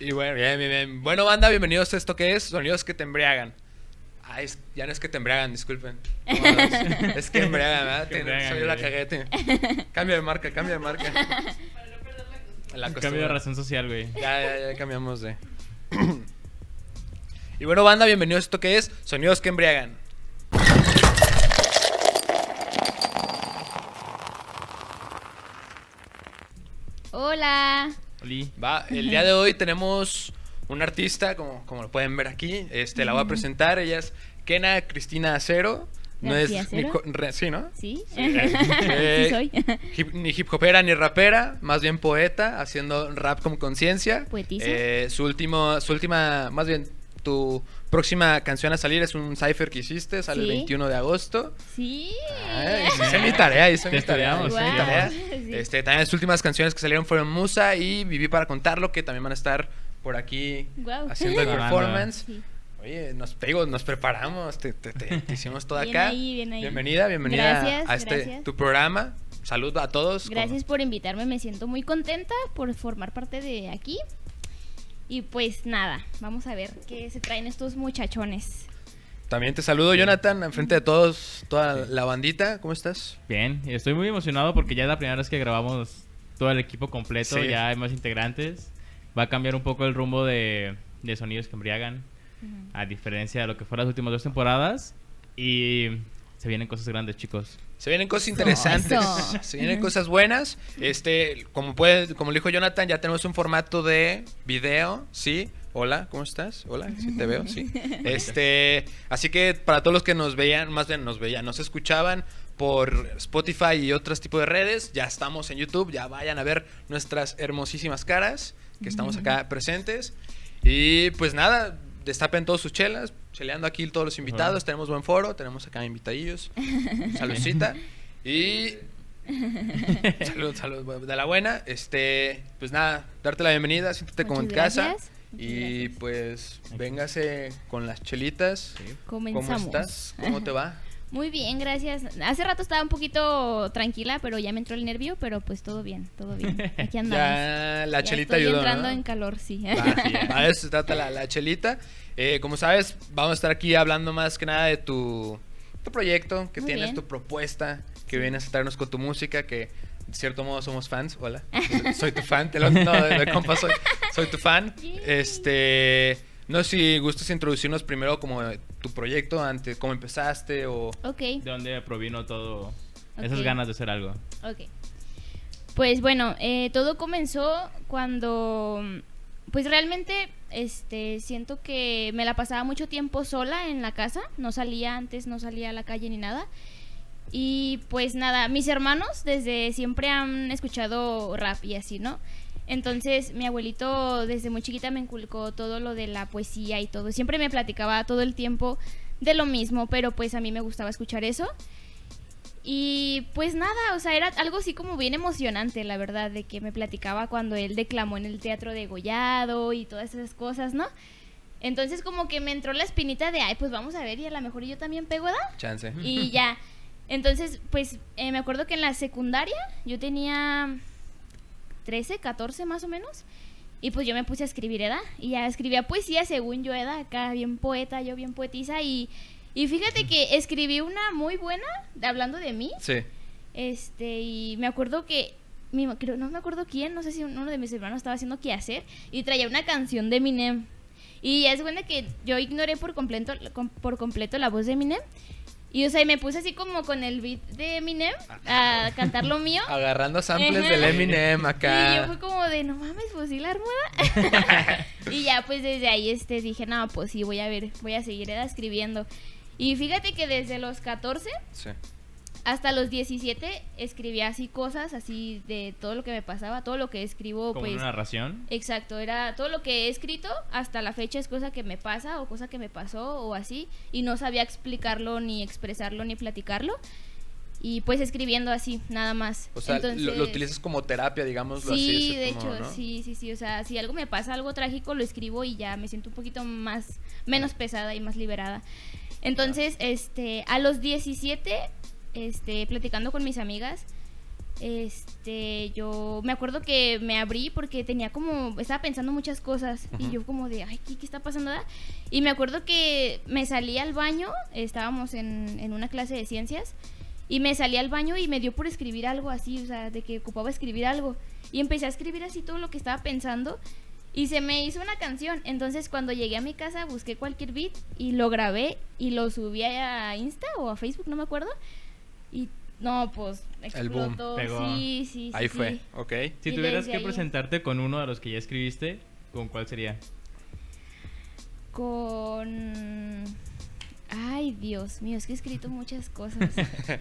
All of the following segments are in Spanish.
Y bueno, bien, bien, bien. Bueno, banda, bienvenidos a esto que es Sonidos que te embriagan. Ah, es- ya no es que te embriagan, disculpen. No, es, es que embriagan, ¿verdad? Que Te- embriagan, soy la güey. caguete. Cambio de marca, cambio de marca. La Cambio de costumbre. razón social, güey. Ya, ya, ya cambiamos de. y bueno, banda, bienvenidos a esto que es Sonidos que embriagan. Hola. Oli. Va, el día de hoy tenemos un artista, como, como lo pueden ver aquí. Este, la voy a presentar. Ella es Kena Cristina Acero. No es sí, ¿no? ¿Sí? Eh, sí soy. Hip- ni hip hopera ni rapera, más bien poeta, haciendo rap con conciencia. Poetisa. Eh, su último, su última, más bien, tu próxima canción a salir es un cipher que hiciste, sale el Sí. 21 de agosto. Sí. Ay, hice mi tarea, hice Te mi tarea. mi tarea. Sí. Este, también las últimas canciones que salieron fueron Musa y Viví para contarlo, que también van a estar por aquí Guau. haciendo el performance. Sí. Oye, nos pego, nos preparamos, te, te- te- te hicimos todo Bien acá. ahí, bien ahí. Bienvenida, bienvenida Gracias, a este gracias. tu programa. Saludos a todos. Gracias por invitarme, me siento muy contenta por formar parte de aquí. Y pues nada, vamos a ver qué se traen estos muchachones. También te saludo, Jonathan, enfrente de todos, toda la bandita. ¿Cómo estás? Bien, estoy muy emocionado porque ya es la primera vez que grabamos todo el equipo completo, Sí. ya hay más integrantes. Va a cambiar un poco el rumbo de, de sonidos que embriagan, a diferencia de lo que fue las últimas dos temporadas. Y se vienen cosas grandes, chicos. Se vienen cosas interesantes, se vienen cosas buenas. Este, como puede, como le dijo Jonathan, ya tenemos un formato de video, ¿sí? Hola, ¿cómo estás? Hola, sí te veo, sí. Este, así que para todos los que nos veían, más bien nos veían, nos escuchaban por Spotify y otros tipos de redes, ya estamos en YouTube, ya vayan a ver nuestras hermosísimas caras que estamos acá presentes. Y pues nada, destapen todos sus chelas, cheleando aquí todos los invitados, Ajá. tenemos buen foro, tenemos acá invitadillos. Saludcita. Y. salud, salud. De la buena. Este. Pues nada, darte la bienvenida. Siéntate como en casa. Y pues, véngase con las chelitas. Comenzamos. ¿Cómo estás? ¿Cómo te va? Muy bien, gracias. Hace rato estaba un poquito tranquila, pero ya me entró el nervio, pero pues todo bien, todo bien. Aquí andamos. Ya la Ya chelita estoy ayudó. entrando ¿no? en calor, sí. Para eso se trata la, la chelita. Eh, como sabes, vamos a estar aquí hablando más que nada de tu, tu proyecto, que Muy tienes, bien. tu propuesta, que vienes a traernos con tu música, que de cierto modo somos fans. Hola, soy tu fan, te lo, no, de, compa soy, soy tu fan. Este, no sé si gustas introducirnos primero como tu proyecto, antes, cómo empezaste o... ok. ¿De dónde provino todo esas Ok. ganas de hacer algo? Ok. Pues bueno, eh, todo comenzó cuando, pues realmente, este, siento que me la pasaba mucho tiempo sola en la casa, no salía antes, no salía a la calle ni nada. Y pues nada, mis hermanos desde siempre han escuchado rap y así, ¿no? Entonces mi abuelito desde muy chiquita me inculcó todo lo de la poesía y todo. Siempre me platicaba todo el tiempo de lo mismo, pero pues a mí me gustaba escuchar eso. Y pues nada, o sea, era algo así como bien emocionante, la verdad, de que me platicaba cuando él declamó en el teatro de Gollado y todas esas cosas, ¿no? Entonces como que me entró la espinita de, ay, pues vamos a ver y a lo mejor yo también pego, ¿da? Chance. Y ya. Entonces, pues eh, me acuerdo que en la secundaria yo tenía 13, 14 más o menos. Y pues yo me puse a escribir, ¿edad? Y ya escribía poesía según yo, ¿edad? Acá bien poeta, yo bien poetisa. Y, y fíjate que escribí una muy buena, hablando de mí. Sí. Este, y me acuerdo que, mi, creo, no me acuerdo quién, no sé si uno de mis hermanos estaba haciendo qué hacer. Y traía una canción de Eminem. Y es bueno que yo ignoré por completo, com- por completo la voz de Eminem. Y o sea, y me puse así como con el beat de Eminem a cantar lo mío. Agarrando samples Ajá. del Eminem Y yo acá. fue como de, no mames, pues sí la armada. y ya pues desde ahí este dije, no, pues sí, voy a ver, voy a seguir escribiendo. Y fíjate que desde los 14 Sí. Hasta los 17 escribía así cosas, así de todo lo que me pasaba, todo lo que escribo, Como pues... una narración. Exacto, era todo lo que he escrito hasta la fecha es cosa que me pasa o cosa que me pasó o así y no sabía explicarlo ni expresarlo ni platicarlo y pues escribiendo así nada más. O sea, lo- lo, Entonces- utilizas como terapia, digámoslo así. Sí, ese de como, hecho, ¿no? sí, sí, sí, o sea, si algo me pasa, algo trágico, lo escribo y ya me siento un poquito más menos pesada y más liberada. Entonces, este, a los 17, este, platicando con mis amigas, este, yo me acuerdo que me abrí porque tenía como, estaba pensando muchas cosas y Ujú. yo como de, ay, ¿qué, qué está pasando? da?". Y me acuerdo que me salí al baño, estábamos en, en una clase de ciencias y me salí al baño y me dio por escribir algo así, o sea, de que ocupaba escribir algo. Y empecé a escribir así todo lo que estaba pensando y se me hizo una canción. Entonces cuando llegué a mi casa busqué cualquier beat y lo grabé y lo subí a Insta o a Facebook, no me acuerdo. Y no, pues El boom. explotó. Pegó. Sí, sí, sí. Ahí sí. fue, ok. Si Y tuvieras que ahí- presentarte con uno de los que ya escribiste, ¿con cuál sería? Con... Ay, Dios mío, es que he escrito muchas cosas.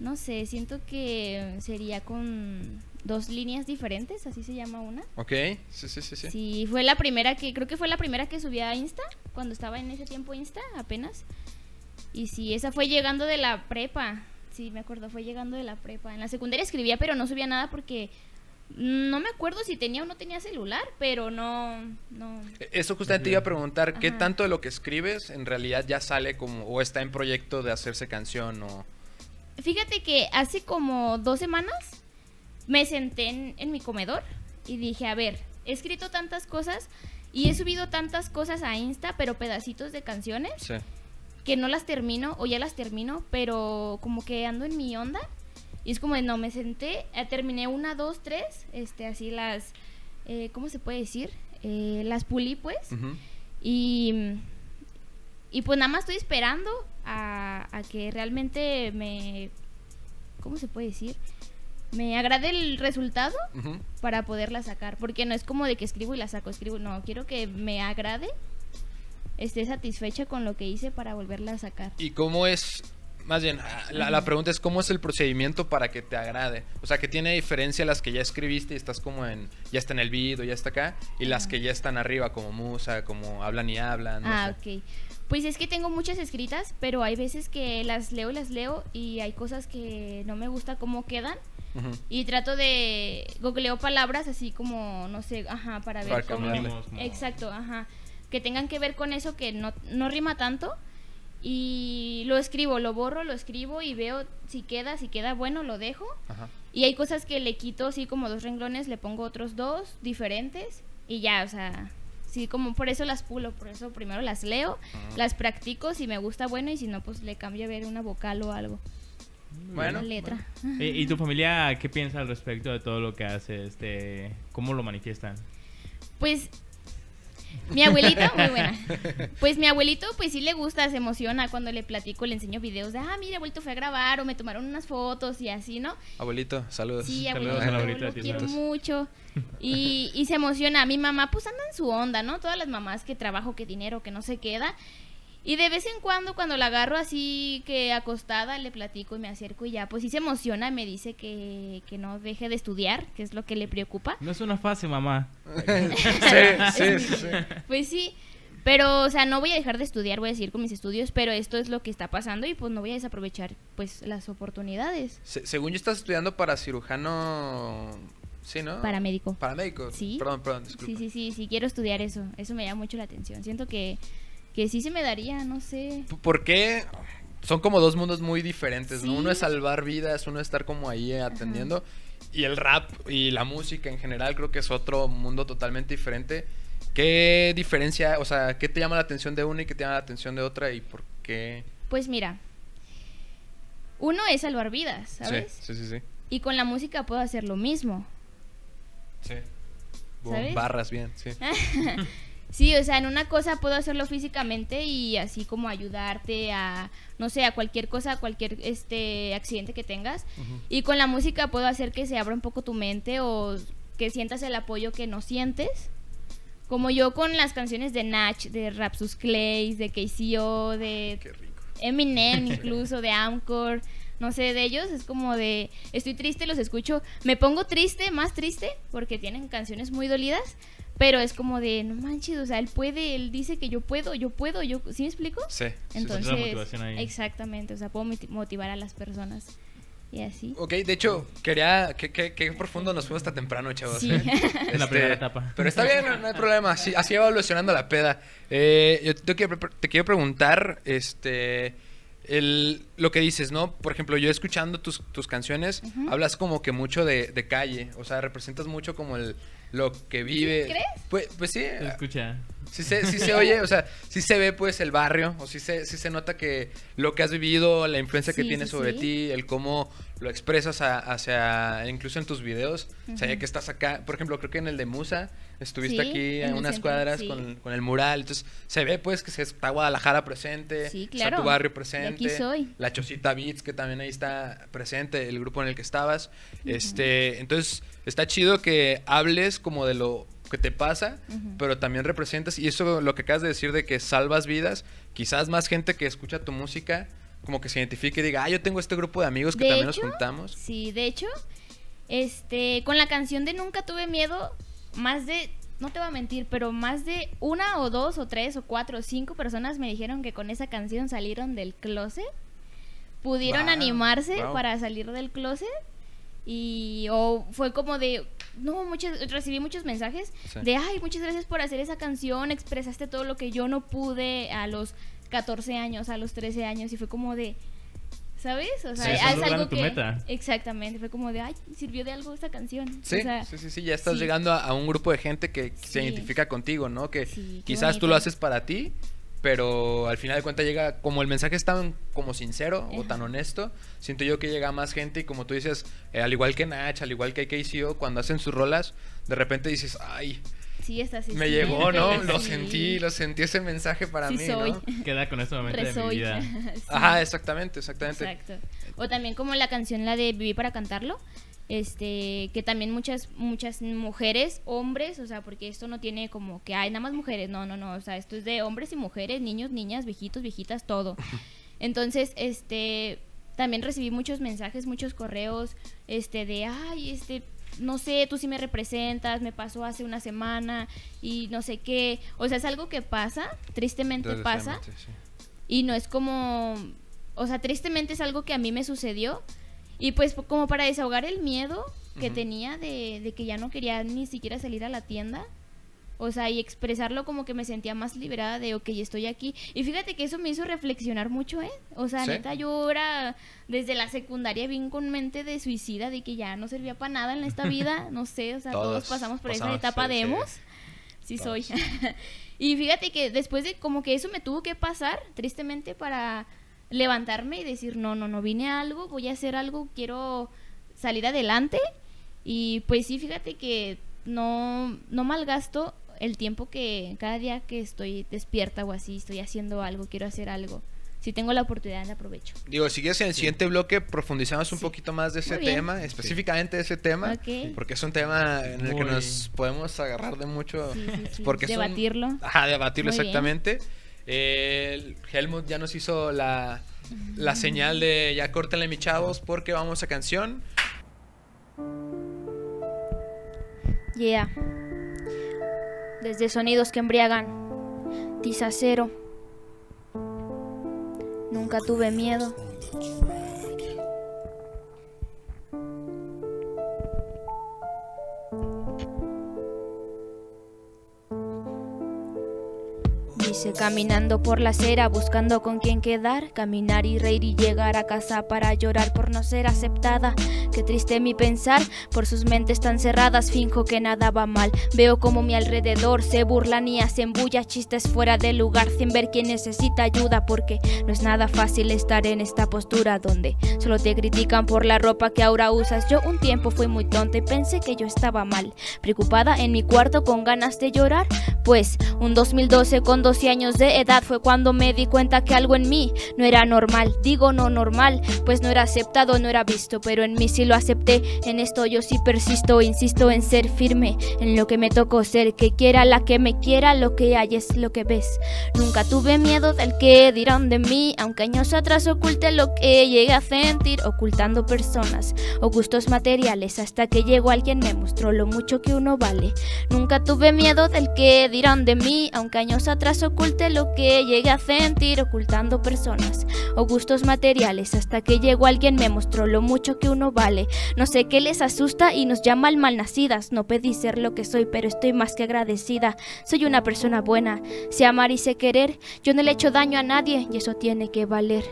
No sé, siento que sería con dos líneas diferentes, así se llama una. Ok, sí, sí, sí, sí. Sí, fue la primera que, creo que fue la primera que subí a Insta, cuando estaba en ese tiempo Insta, apenas. Y sí, esa fue llegando de la prepa. Sí, me acuerdo, fue llegando de la prepa. En la secundaria escribía, pero no subía nada porque no me acuerdo si tenía o no tenía celular, pero no, no. Eso justamente te iba a preguntar, ¿qué Ajá. tanto de lo que escribes en realidad ya sale como, o está en proyecto de hacerse canción o... Fíjate que hace como dos semanas me senté en, en mi comedor y dije, a ver, he escrito tantas cosas y he subido tantas cosas a Insta, pero pedacitos de canciones. Sí. Que no las termino o ya las termino, pero como que ando en mi onda. Y es como de no, me senté, eh, terminé una, dos, tres, este, así las, eh, ¿cómo se puede decir? Eh, las pulí pues. Y, y pues nada más estoy esperando a, a que realmente me, ¿cómo se puede decir? Me agrade el resultado para poderla sacar. Porque no es como de que escribo y la saco, escribo. No, quiero que me agrade, esté satisfecha con lo que hice para volverla a sacar. ¿Y cómo es, más bien, ah, la, la pregunta es cómo es el procedimiento para que te agrade? O sea, que tiene diferencia las que ya escribiste y estás como en, ya está en el video, ya está acá, y las que ya están arriba, como musa, como hablan y hablan. no ah, sé. ok. Pues es que tengo muchas escritas, pero hay veces que las leo y las leo y hay cosas que no me gusta cómo quedan. Y trato de googleo palabras así como, no sé, ajá, para ver Para cómo... Exacto, ajá. Que tengan que ver con eso que no, no rima tanto. Y lo escribo, lo borro, lo escribo y veo si queda, si queda bueno, lo dejo. Ajá. Y hay cosas que le quito así como dos renglones, le pongo otros dos diferentes y ya, o sea, sí, como por eso las pulo, por eso primero las leo, las practico, si me gusta bueno y si no, pues le cambio a ver una vocal o algo, Bueno, una letra. ¿Y, y tu familia qué piensa al respecto de todo lo que haces? De, ¿Cómo lo manifiestan? Pues mi abuelito, muy buena. Pues mi abuelito, pues sí le gusta, se emociona cuando le platico, le enseño videos de, ah, mira, abuelito fue a grabar o me tomaron unas fotos y así, ¿no? Abuelito, saludos. Sí, Saludos abuelito, a la yo abuelita lo quiero mucho. Y, y se emociona. Mi mamá, pues anda en su onda, ¿no? Todas las mamás que trabajo, que dinero, que no se queda. Y de vez en cuando, cuando la agarro así que acostada, le platico y me acerco y ya, pues sí se emociona y me dice que, que no deje de estudiar, que es lo que le preocupa. No es una fase, mamá. sí, sí, sí. Pues sí, pero, o sea, no voy a dejar de estudiar, voy a seguir con mis estudios, pero esto es lo que está pasando y pues no voy a desaprovechar, pues, las oportunidades. Se- según yo estás estudiando para cirujano, sí, ¿no? Paramédico. Paramédico. Sí. Perdón, perdón, disculpa. Sí, sí, sí, sí, quiero estudiar eso. Eso me llama mucho la atención. Siento que, que sí se me daría, no sé. ¿Por qué? Son como dos mundos muy diferentes. Uno es salvar vidas, uno es estar como ahí atendiendo. Y el rap y la música en general creo que es otro mundo totalmente diferente. ¿Qué diferencia, o sea, qué te llama la atención de una y qué te llama la atención de otra y por qué? Pues mira, uno es salvar vidas, ¿sabes? Sí, sí, sí, sí. Y con la música puedo hacer lo mismo. Sí. ¿Sabes? Barras bien, sí. Sí, o sea, en una cosa puedo hacerlo físicamente y así como ayudarte a, no sé, a cualquier cosa, a cualquier este accidente que tengas. Y con la música puedo hacer que se abra un poco tu mente o que sientas el apoyo que no sientes. Como yo con las canciones de Natch, de Rapsus Clays, de KCO, de. Eminem incluso, de Amcor, no sé, de ellos es como de, estoy triste, los escucho, me pongo triste, más triste, porque tienen canciones muy dolidas, pero es como de, no manches, o sea, él puede, él dice que yo puedo, yo puedo, yo, ¿sí me explico? Sí. sí, sí. Entonces, la motivación ahí. exactamente, o sea, puedo moti- motivar a las personas y así. Ok, de hecho, quería. Qué, qué, qué profundo nos fuimos hasta temprano, chavos. Sí. ¿eh? En la primera etapa. Pero está bien, no, no hay problema. Así, así va evolucionando la peda. Eh, yo te quiero, te quiero preguntar, este. el, lo que dices, ¿no? Por ejemplo, yo escuchando tus, tus canciones, hablas como que mucho de, de calle, o sea, representas mucho como el lo que vive. ¿Crees? Pues, pues sí. Se escucha. Sí se, sí se oye, o sea, sí se ve pues el barrio, o sí se, sí se nota que lo que has vivido, la influencia que Sí, tiene sí, sobre sí. ti, el cómo lo expresas a- hacia, incluso en tus videos, o sea, ya que estás acá, por ejemplo, creo que en el de Musa, estuviste Sí, aquí en a unas centro, cuadras sí. con, con el mural, entonces se ve pues que se está Guadalajara presente, Sí, está tu barrio presente, aquí soy. la Chocita Beats que también ahí está presente, el grupo en el que estabas, este, entonces está chido que hables como de lo que te pasa, pero también representas, y eso lo que acabas de decir de que salvas vidas, quizás más gente que escucha tu música, como que se identifique y diga, ah, yo tengo este grupo de amigos que De también hecho, nos juntamos. Sí, de hecho, este, con la canción de Nunca tuve miedo, más de, no te voy a mentir, pero más de una o dos o tres o cuatro o cinco personas me dijeron que con esa canción salieron del closet, pudieron Wow, animarse wow. para salir del closet y o fue como de no muchas recibí muchos mensajes Sí. de ay muchas gracias por hacer esa canción expresaste todo lo que yo no pude a los 14 años a los 13 años y fue como de ¿sabes? o sea Sí, es algo tu que meta. exactamente fue como de ay sirvió de algo esta canción Sí, o sea, sí, sí, sí, ya estás sí. llegando a, a un grupo de gente que se identifica contigo, ¿no? Que quizás tú lo haces para ti, pero al final de cuentas llega, como el mensaje es tan como sincero o tan honesto, siento yo que llega a más gente y como tú dices, eh, al igual que Nach, al igual que KCO, cuando hacen sus rolas, de repente dices, ay, sí está así me sí, llegó, ¿no? sí. Lo sentí, lo sentí ese mensaje para Sí mí, soy. ¿no? Queda con este momento de mi Resoy. vida. Sí. Ajá, exactamente, exactamente. Exacto. O también como la canción la de Viví para cantarlo, este, que también muchas muchas mujeres, hombres, o sea, porque esto no tiene como que hay nada más mujeres, no, no, no, o sea, esto es de hombres y mujeres, niños, niñas, viejitos, viejitas, todo. Entonces, este, también recibí muchos mensajes, muchos correos, este, de, ay, este, no sé, tú sí me representas, me pasó hace una semana y no sé qué. O sea, es algo que pasa, tristemente pasa. Sí. Y no es como, o sea, tristemente es algo que a mí me sucedió. Y pues como para desahogar el miedo que tenía de, de que ya no quería ni siquiera salir a la tienda. O sea, y expresarlo como que me sentía más liberada de, ok, estoy aquí. Y fíjate que eso me hizo reflexionar mucho, ¿eh? O sea, ¿Sí? neta, yo era desde la secundaria bien con mente de suicida, de que ya no servía para nada en esta vida. No sé, o sea, todos, Todos pasamos por pasamos, esa etapa sí, de sí. emos. Sí soy. Todos. y fíjate que después de como que eso me tuvo que pasar, tristemente, para levantarme y decir, no, no, no, vine a algo, voy a hacer algo, quiero salir adelante. Y pues sí, fíjate que no, no malgasto el tiempo que cada día que estoy despierta o así, estoy haciendo algo, quiero hacer algo. Si tengo la oportunidad, la aprovecho. Digo, si quieres en el siguiente bloque profundizamos un Sí. poquito más de ese tema, específicamente de ese tema, Ok. porque es un tema en el que nos podemos agarrar de mucho, Sí, sí, sí. porque es un- Debatirlo. Ajá, debatirlo Muy bien. Helmut ya nos hizo la, la señal de ya córtenle mi chavos porque vamos a canción. Yeah. Desde sonidos que embriagan. Tiza cero. Nunca tuve miedo. Dice caminando por la acera buscando con quién quedar, caminar y reír y llegar a casa para llorar por no ser aceptada. Qué triste mi pensar, por sus mentes tan cerradas finjo que nada va mal. Veo como mi alrededor se burlan y hacen bulla, chistes fuera de lugar sin ver quién necesita ayuda porque no es nada fácil estar en esta postura donde solo te critican por la ropa que ahora usas. Yo un tiempo fui muy tonta y pensé que yo estaba mal, preocupada en mi cuarto con ganas de llorar, pues un 2012 con 12 años de edad fue cuando me di cuenta que algo en mí no era normal. Digo no normal, pues no era aceptado, no era visto, pero en mí sí lo acepté. En esto yo sí persisto, insisto en ser firme, en lo que me tocó ser, que quiera la que me quiera, lo que hay es lo que ves. Nunca tuve miedo del que dirán de mí, aunque años atrás oculté lo que llegué a sentir, ocultando personas o gustos materiales, hasta que llegó alguien me mostró lo mucho que uno vale. Nunca tuve miedo del que dirán de mí, aunque años atrás oculté lo que llegué a sentir, ocultando personas o gustos materiales, hasta que llegó alguien me mostró lo mucho que uno vale. No sé qué les asusta y nos llaman malnacidas. No pedí ser lo que soy, pero estoy más que agradecida. Soy una persona buena, sé amar y sé querer. Yo no le echo daño a nadie y eso tiene que valer.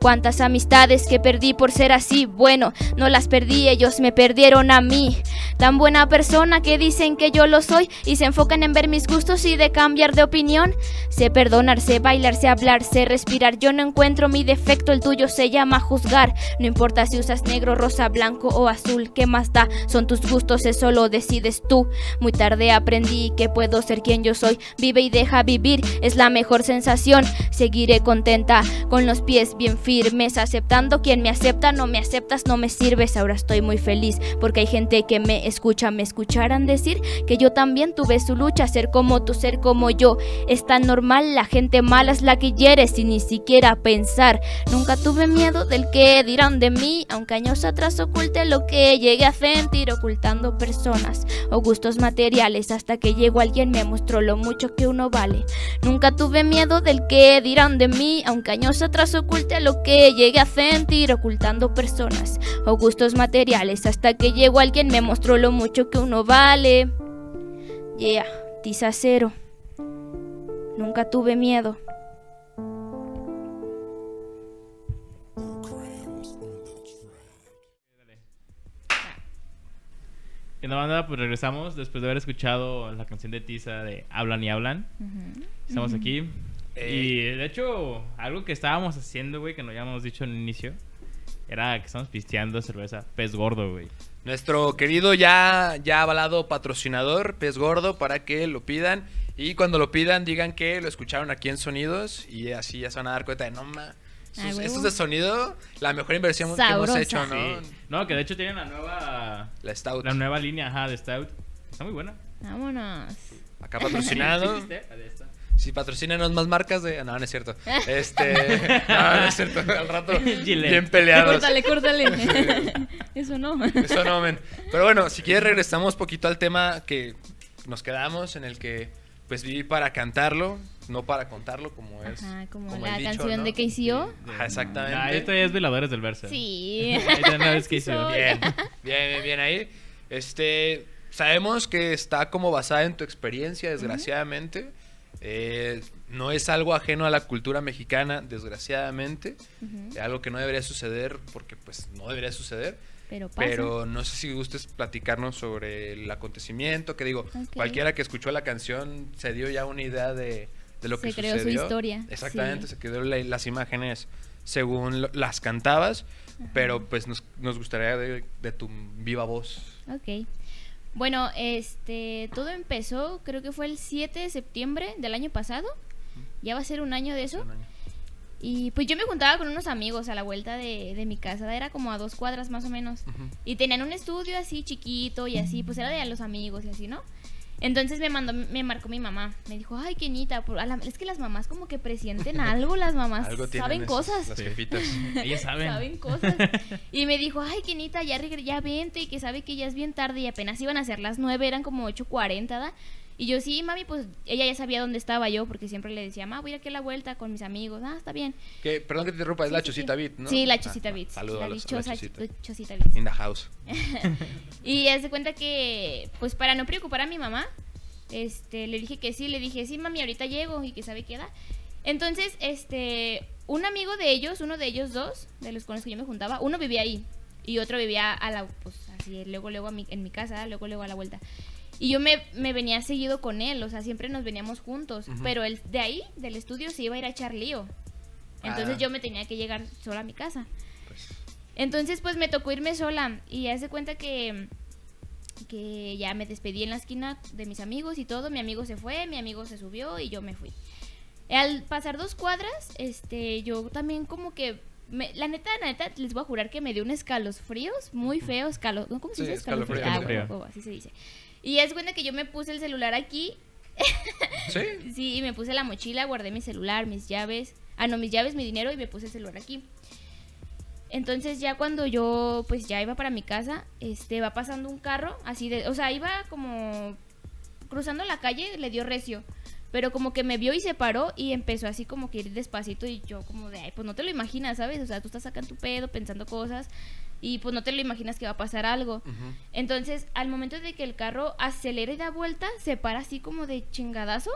Cuántas amistades que perdí por ser así, bueno, no las perdí, ellos me perdieron a mí. Tan buena persona que dicen que yo lo soy y se enfocan en ver mis gustos y de cambiar de opinión. Sé perdonarse, bailarse, hablarse, respirar. Yo no encuentro mi defecto, el tuyo se llama juzgar. No importa si usas negro, rosa, blanco o azul, ¿qué más da? Son tus gustos, eso lo decides tú. Muy tarde aprendí que puedo ser quien yo soy. Vive y deja vivir, es la mejor sensación. Seguiré contenta, con los pies bien firmes, aceptando quien me acepta, no me aceptas, no me sirves. Ahora estoy muy feliz porque hay gente que me escucha, me escucharán decir que yo también tuve su lucha, ser como tú, ser como yo. Es tan normal, la gente mala es la que hiere sin ni siquiera pensar. Nunca tuve miedo del que dirán de mí, aunque años atrás oculte lo que llegué a sentir, ocultando personas o gustos materiales, hasta que llegó alguien me mostró lo mucho que uno vale. Nunca tuve miedo del que dirán de mí, aunque años atrás oculte lo que llegué a sentir ocultando personas o gustos materiales hasta que llegó alguien me mostró lo mucho que uno vale. Yeah, tiza cero. Nunca tuve miedo. En la banda, pues regresamos después de haber escuchado la canción de Tiza de Hablan y Hablan. Estamos aquí. Y de hecho, algo que estábamos haciendo, güey, que no habíamos dicho en el inicio, era que estamos pisteando cerveza pez gordo, güey. Nuestro querido ya, ya avalado patrocinador, Pez Gordo, para que lo pidan. Y cuando lo pidan, digan que lo escucharon aquí en Sonidos. Y así ya se van a dar cuenta de, no ma. Ah, Estos, estos de sonido, la mejor inversión que hemos hecho, ¿no? Sí. No, que de hecho tienen la nueva La Stout. la nueva línea, ajá, de Stout. Está muy buena. Vámonos. Acá patrocinado. ¿Sí Si patrocínanos más marcas de. No, no es cierto. Este. No, no es cierto. Al rato. Gillette. Bien peleados. Córtale, córtale. Eso no. Eso no, men. Pero bueno, si quieres regresamos poquito al tema que nos quedamos, en el que pues viví para cantarlo, no para contarlo, como es. Ajá, como, el la dicho, canción ¿no? de KCO. Ajá, exactamente. Ah, esto ya es Veladores del Verso. Sí. Hizo. soy. Bien, bien, bien, bien ahí. Este, sabemos que está como basada en tu experiencia, desgraciadamente. Eh, no es algo ajeno a la cultura mexicana, desgraciadamente. Ujú. Algo que no debería suceder, porque pues no debería suceder. Pero pasa. Pero no sé si gustes platicarnos sobre el acontecimiento, que digo, cualquiera que escuchó la canción se dio ya una idea de, de lo que Se creó su sucedió. historia, Exactamente, sí. se quedó la- las imágenes según lo- las cantabas, Ajá. pero pues nos, nos gustaría de, de tu viva voz. Ok. Bueno, este, todo empezó, creo que fue el 7 de septiembre del año pasado. Ya va a ser un año de eso. Año. Y pues yo me juntaba con unos amigos a la vuelta de, de mi casa, era como a dos cuadras más o menos. Y tenían un estudio así chiquito y así, pues era de los amigos y así, ¿no? Entonces me mandó, me marcó mi mamá. Me dijo, ay, Kenita, por- a la- es que las mamás como que presienten algo, las mamás Algo tienen saben cosas. Las jefitas. Ellas saben. Saben cosas. Y me dijo, ay, Kenita, ya, ya vente, y que sabe que ya es bien tarde y apenas iban a ser las nueve, eran como 8.40, ¿da? Y yo, sí, mami, pues ella ya sabía dónde estaba yo, porque siempre le decía, ma, voy a ir aquí a la vuelta con mis amigos. Ah, está bien. Que, perdón que te interrumpa, es la Sí, sí, Chosita sí. ¿no? Sí, la Ah, Chosita ah. Saludos a la dichosa Chosita. In the house. Y hace cuenta que, pues para no preocupar a mi mamá, este, le dije que sí, le dije, sí, mami, ahorita llego y que sabe qué da. Entonces, este, un amigo de ellos, uno de ellos dos, de los con los que yo me juntaba, uno vivía ahí y otro vivía a la, pues así, luego, luego a mi- en mi casa, luego, luego a la vuelta. Y yo me, me venía seguido con él, o sea, siempre nos veníamos juntos, pero él de ahí, del estudio, se iba a ir a echar lío. Entonces Ah. yo me tenía que llegar sola a mi casa. Pues, Entonces, pues me tocó irme sola y hace cuenta que que ya me despedí en la esquina de mis amigos y todo, mi amigo se fue, mi amigo se subió y yo me fui. Al pasar dos cuadras, este, yo también como que me- la neta, la neta, les voy a jurar que me dio un escalofríos muy feo, escalo, ¿no? ¿cómo se Sí, dice? escalofrío, Ah, escalofrío. huevo, así se dice. Y es cuenta que yo me puse el celular aquí, sí, sí, y me puse la mochila, guardé mi celular, mis llaves, ah, no, mis llaves, mi dinero y me puse el celular aquí. Entonces ya cuando yo pues ya iba para mi casa, este va pasando un carro así de, o sea, iba como cruzando la calle, le dio recio, pero como que me vio y se paró y empezó así como que ir despacito y yo como de, ay, pues no te lo imaginas, ¿sabes? O sea, tú estás acá en tu pedo pensando cosas y pues no te lo imaginas que va a pasar algo. Entonces, al momento de que el carro acelera y da vuelta, se para así como de chingadazo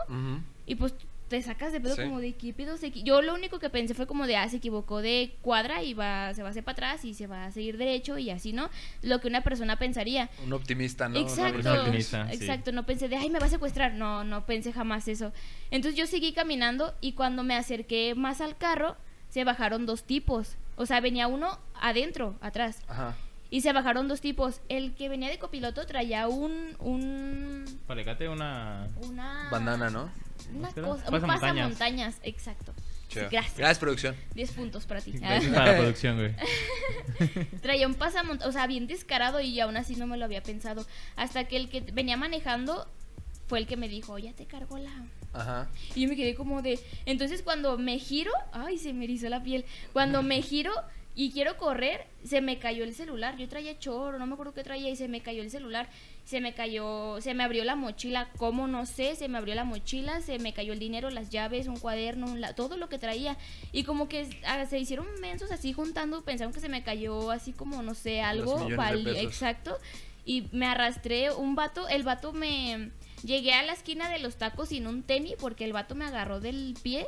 y pues te sacas de pedo Sí. como de qué pedo se Yo lo único que pensé fue como de, ah, se equivocó de cuadra y va, se va a hacer para atrás y se va a seguir derecho y así, ¿no? Lo que una persona pensaría. Un optimista, ¿no? Exacto, persona optimista, sí. exacto, no pensé de, ay, me va a secuestrar, no, no pensé jamás eso. Entonces yo seguí caminando y cuando me acerqué más al carro, se bajaron dos tipos. O sea, venía uno adentro, atrás, Ajá. y se bajaron dos tipos. El que venía de copiloto traía un, un, Palecate una... una... Bandana, ¿no? Una cosa, un Pasamontañas. pasamontañas, exacto. Gracias. Gracias, producción. 10 puntos para ti. Gracias para la producción, güey. Traía un pasamontañas, o sea, bien descarado y aún así no me lo había pensado. Hasta que el que venía manejando fue el que me dijo, ya te cargó la... Ajá. Y yo me quedé como de... Entonces cuando me giro, ay, se me erizó la piel. Cuando me giro y quiero correr, se me cayó el celular. Yo traía choro, no me acuerdo qué traía y se me cayó el celular. Se me cayó, se me abrió la mochila, ¿cómo? No sé, se me abrió la mochila, se me cayó el dinero, las llaves, un cuaderno, un la- todo lo que traía. Y como que ah, se hicieron mensos así juntando, pensaron que se me cayó así como, no sé, algo. de pesos. Exacto. Y me arrastré, un vato, el vato me... Llegué a la esquina de los tacos sin un tenis porque el vato me agarró del pie.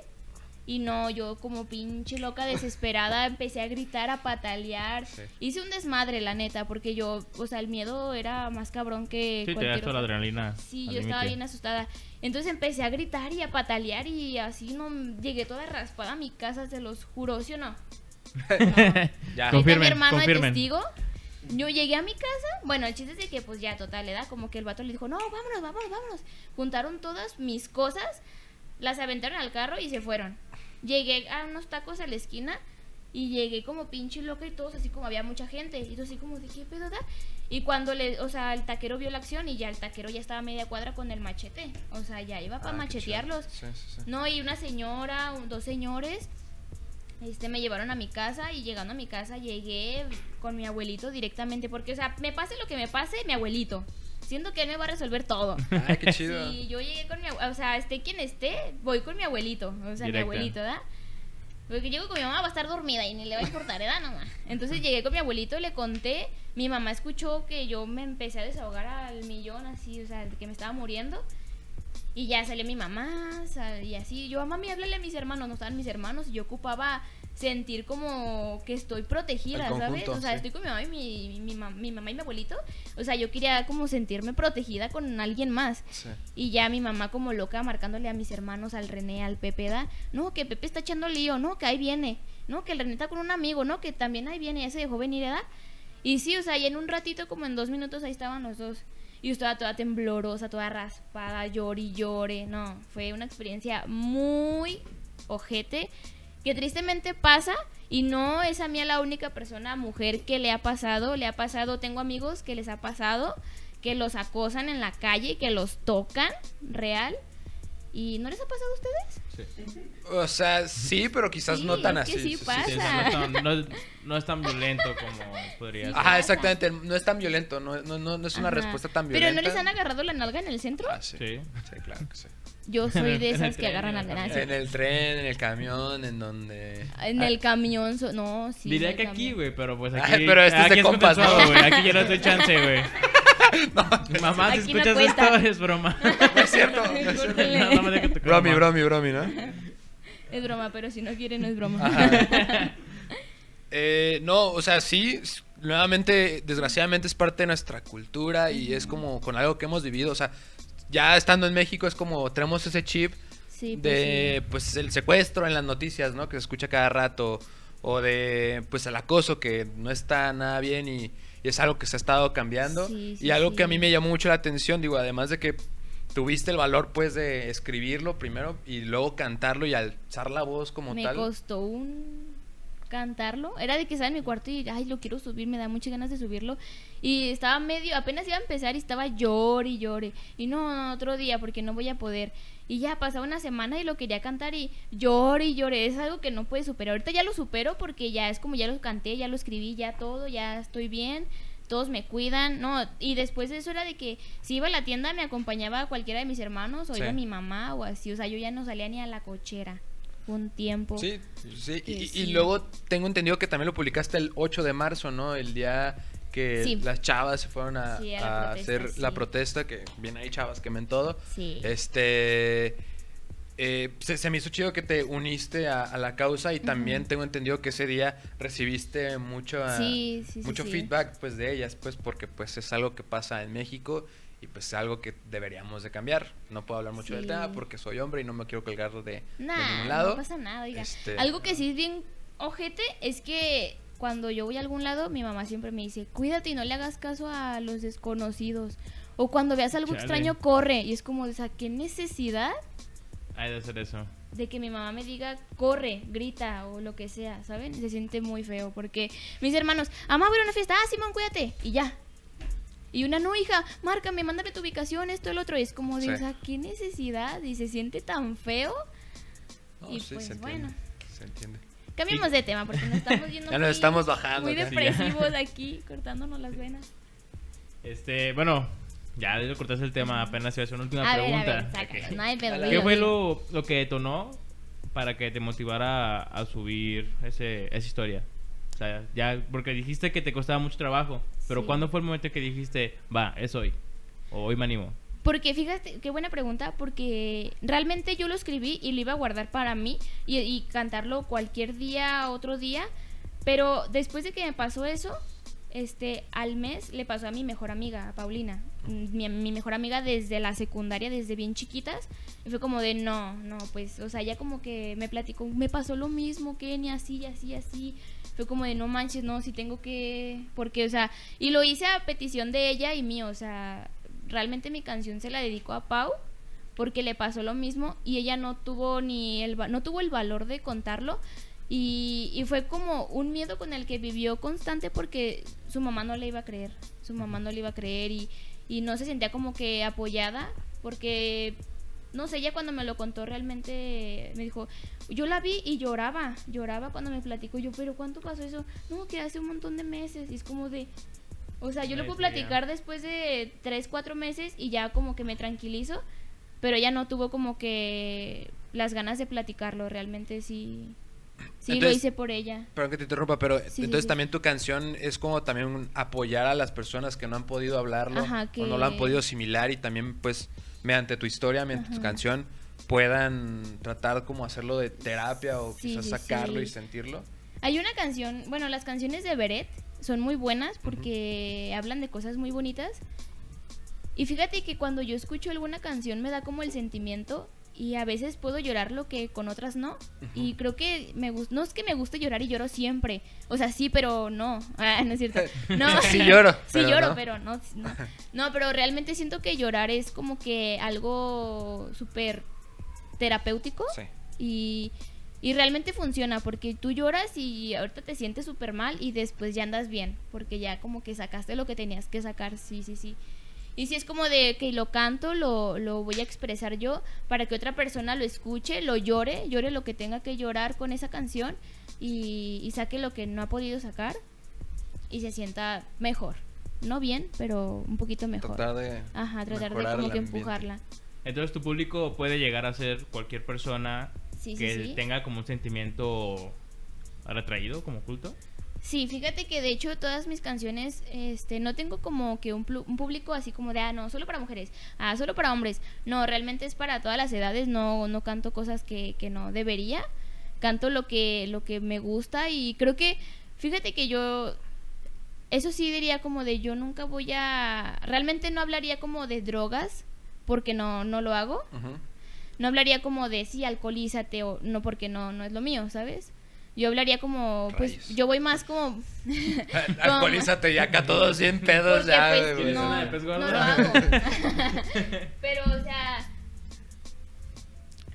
Y no, yo como pinche loca desesperada empecé a gritar, a patalear. Sí. Hice un desmadre, la neta, porque yo, o sea, el miedo era más cabrón que Sí, te cualquier das toda la adrenalina. Sí, yo estaba bien asustada. Entonces empecé a gritar y a patalear y así no llegué toda raspada a mi casa, se los juro, ¿sí o no? Ya. Ahí está Confirmen, mi hermano de testigo. Yo llegué a mi casa, bueno, el chiste es de que pues ya total, ¿verdad? Como que el vato le dijo, no, vámonos, vámonos, vámonos. Juntaron todas mis cosas, las aventaron al carro y se fueron. Llegué a unos tacos a la esquina y llegué como pinche loca y todos así como había mucha gente. Y yo así como qué pedo da. Y cuando le, o sea, el taquero vio la acción y ya el taquero ya estaba a media cuadra con el machete. O sea, ya iba para Ah, machetearlos. Sí, sí, sí. No, y una señora, dos señores, este, me llevaron a mi casa y llegando a mi casa llegué con mi abuelito directamente, porque, o sea, me pase lo que me pase, mi abuelito. Siento que él me va a resolver todo. Ay, qué chido. Sí, yo llegué con mi abuelito, o sea, esté quien esté, voy con mi abuelito, o sea, mi abuelito, ¿verdad? Porque llego con mi mamá, va a estar dormida y ni le va a importar, ¿verdad? Nomás. Entonces llegué con mi abuelito, le conté, mi mamá escuchó que yo me empecé a desahogar al millón, así, o sea, de que me estaba muriendo. Y ya salió mi mamá, sal- y así, yo, mami, háblale a mis hermanos, no estaban mis hermanos, y yo ocupaba sentir como que estoy protegida, ¿sabes? O sea, sí. estoy con mi mamá y mi, mi, mam- mi mamá y mi abuelito, o sea, yo quería como sentirme protegida con alguien más. Sí. Y ya mi mamá como loca marcándole a mis hermanos, al René, al Pepe, da, no, que Pepe está echando lío, no, que ahí viene, no, que el René está con un amigo, no, que también ahí viene, ya se dejó venir, ¿verdad? Y sí, o sea, y en un ratito, como en dos minutos, ahí estaban los dos. Y estaba toda temblorosa, toda raspada, llore y llore. No, fue una experiencia muy ojete, que tristemente pasa y no es a mí la única persona, mujer, que le ha pasado. Le ha pasado, tengo amigos que les ha pasado, que los acosan en la calle, que los tocan, real. ¿Y no les ha pasado a ustedes? O sea, sí, pero quizás Sí, no tan es que así. sí Sí, pasa. sea, no, es tan, no es- no es tan violento como podría ser. Ajá, exactamente. No es tan violento. No, no, no, no es una Ajá. respuesta tan Pero violenta. ¿no les han agarrado la nalga en el centro? Ah, sí. Sí. Sí, claro que sí. Yo soy de esas que tren, agarran al ganado. En el tren, en el camión, en donde. En el camión, so- no, sí. Diría que aquí, camión. güey, pero pues Ay, aquí. pero este es de compas, güey. Aquí yo no doy chance, güey. Mamá, si no escuchas cuenta. esto, es broma. No es cierto. no es cierto. No, no me dejes tocar, Bromi, mamá. bromi, bromi, ¿no? Es broma, pero si no quiere, no es broma. Eh, no, o sea, sí, nuevamente, desgraciadamente es parte de nuestra cultura y es como con algo que hemos vivido, o sea, ya estando en México es como tenemos ese chip Sí, pues de sí. pues el secuestro en las noticias, ¿no? Que se escucha cada rato o de pues el acoso que no está nada bien y, y es algo que se ha estado cambiando Sí, sí, y algo que a mí me llamó mucho la atención, digo, además de que tuviste el valor pues de escribirlo primero y luego cantarlo y alzar la voz como Me tal. costó un cantarlo. Era de que estaba en mi cuarto y, ay, lo quiero subir, me da muchas ganas de subirlo. Y estaba medio, apenas iba a empezar y estaba llore y llore. Y no, no, otro día porque no voy a poder. Y ya pasaba una semana y lo quería cantar y llore y llore. Es algo que no puede superar. Ahorita ya lo supero porque ya es como ya lo canté, ya lo escribí, ya todo, ya estoy bien. Todos me cuidan, no, y después de eso era de que si iba a la tienda me acompañaba cualquiera de mis hermanos o Sí. iba mi mamá o así, o sea, yo ya no salía ni a la cochera un tiempo. Sí, sí. Y, y sí. luego tengo entendido que también lo publicaste el 8 de marzo, ¿no? El día que Sí. las chavas se fueron a, Sí, a la a protesta, hacer la protesta, que bien ahí chavas quemen todo. Este... eh, se, me hizo chido que te uniste a, la causa y también tengo entendido que ese día recibiste mucho, mucho feedback pues de ellas, pues porque pues es algo que pasa en México y pues es algo que deberíamos de cambiar. No puedo hablar mucho del tema porque soy hombre y no me quiero colgar de, ningún lado. No pasa nada, oiga. Este, algo que sí es bien ojete es que cuando yo voy a algún lado, mi mamá siempre me dice, cuídate y no le hagas caso a los desconocidos. O cuando veas algo extraño, corre. Y es como, o sea, ¿qué necesidad? Hay de hacer eso. De que mi mamá me diga, corre, grita o lo que sea, ¿saben? Se siente muy feo porque mis hermanos, mamá, voy a una fiesta, ah, Simón, cuídate. Y ya. Y una no, hija, márcame, mándame tu ubicación, esto, el otro. Y es como de, o sea, ¿qué necesidad? Y se siente tan feo. y pues bueno. Se entiende. Cambiemos de tema porque nos estamos yendo. ya nos estamos bajando. Muy depresivos aquí, cortándonos las venas. Este, bueno, ya le cortaste el tema, apenas iba a hacer una última pregunta. ¿Qué fue lo, lo, que detonó para que te motivara a, subir ese, esa historia? O sea, ya, porque dijiste que te costaba mucho trabajo, pero ¿cuándo fue el momento que dijiste, va, es hoy? O hoy me animo. Porque fíjate, qué buena pregunta, porque realmente yo lo escribí y lo iba a guardar para mí y, cantarlo cualquier día, otro día, pero después de que me pasó eso, este, al mes le pasó a mi mejor amiga, a Paulina, mi, mejor amiga desde la secundaria, desde bien chiquitas, y fue como de, no, no, pues, o sea, ya como que me platicó, me pasó lo mismo, ni así, así, así, fue como de, no manches, no, si tengo que, porque, o sea, y lo hice a petición de ella y mío, o sea, realmente mi canción se la dedico a Pau, porque le pasó lo mismo y ella no tuvo ni el, no tuvo el valor de contarlo, y, fue como un miedo con el que vivió constante porque su mamá no le iba a creer, su mamá no le iba a creer y, y no se sentía como que apoyada porque, no sé, ella cuando me lo contó realmente me dijo, yo la vi y lloraba, lloraba cuando me platicó, yo, pero ¿cuánto pasó eso? No, que hace un montón de meses y es como de... O sea, yo lo puedo platicar después de tres, cuatro meses y ya como que me tranquilizo, pero ella no tuvo como que las ganas de platicarlo, realmente sí Sí, lo hice por ella. Perdón que te interrumpa, pero entonces también tu canción es como también apoyar a las personas que no han podido hablarlo o no lo han podido asimilar y también pues mediante tu historia, mediante tu canción puedan tratar como hacerlo de terapia o quizás sacarlo y sentirlo. Hay una canción, bueno, las canciones de Beret son muy buenas porque hablan de cosas muy bonitas. Y fíjate que cuando yo escucho alguna canción me da como el sentimiento y a veces puedo llorar lo que con otras no. Y creo que me no es que me guste llorar y lloro siempre. O sea, sí, pero no. Ah, no es cierto. No. sí lloro. sí lloro, pero no, no, pero realmente siento que llorar es como que algo súper terapéutico. Sí. Y, y realmente funciona porque tú lloras y ahorita te sientes súper mal y después ya andas bien. Porque ya como que sacaste lo que tenías que sacar. Sí, sí, sí. Y si es como de que lo canto, lo, lo voy a expresar yo para que otra persona lo escuche, lo llore, llore lo que tenga que llorar con esa canción y, saque lo que no ha podido sacar y se sienta mejor. No bien, pero un poquito mejor. Tratar de. Ajá, tratar de como que empujarla. Entonces tu público puede llegar a ser cualquier persona que tenga como un sentimiento retraído, como culto. Sí, fíjate que de hecho todas mis canciones, este, no tengo como que un, un, público así como de, ah, no, solo para mujeres, ah, solo para hombres. No, realmente es para todas las edades, no, no canto cosas que, que no debería. Canto lo que, lo que me gusta y creo que, fíjate que yo, eso sí diría como de, yo nunca voy a, realmente no hablaría como de drogas, porque no, no lo hago. No hablaría como de, sí, alcoholízate o no, porque no, no es lo mío, ¿sabes? Yo hablaría como, pues, yo voy más como... Alcoholízate ya acá todos 100 pedos ya. Pues, no, no lo hago. Pero, o sea,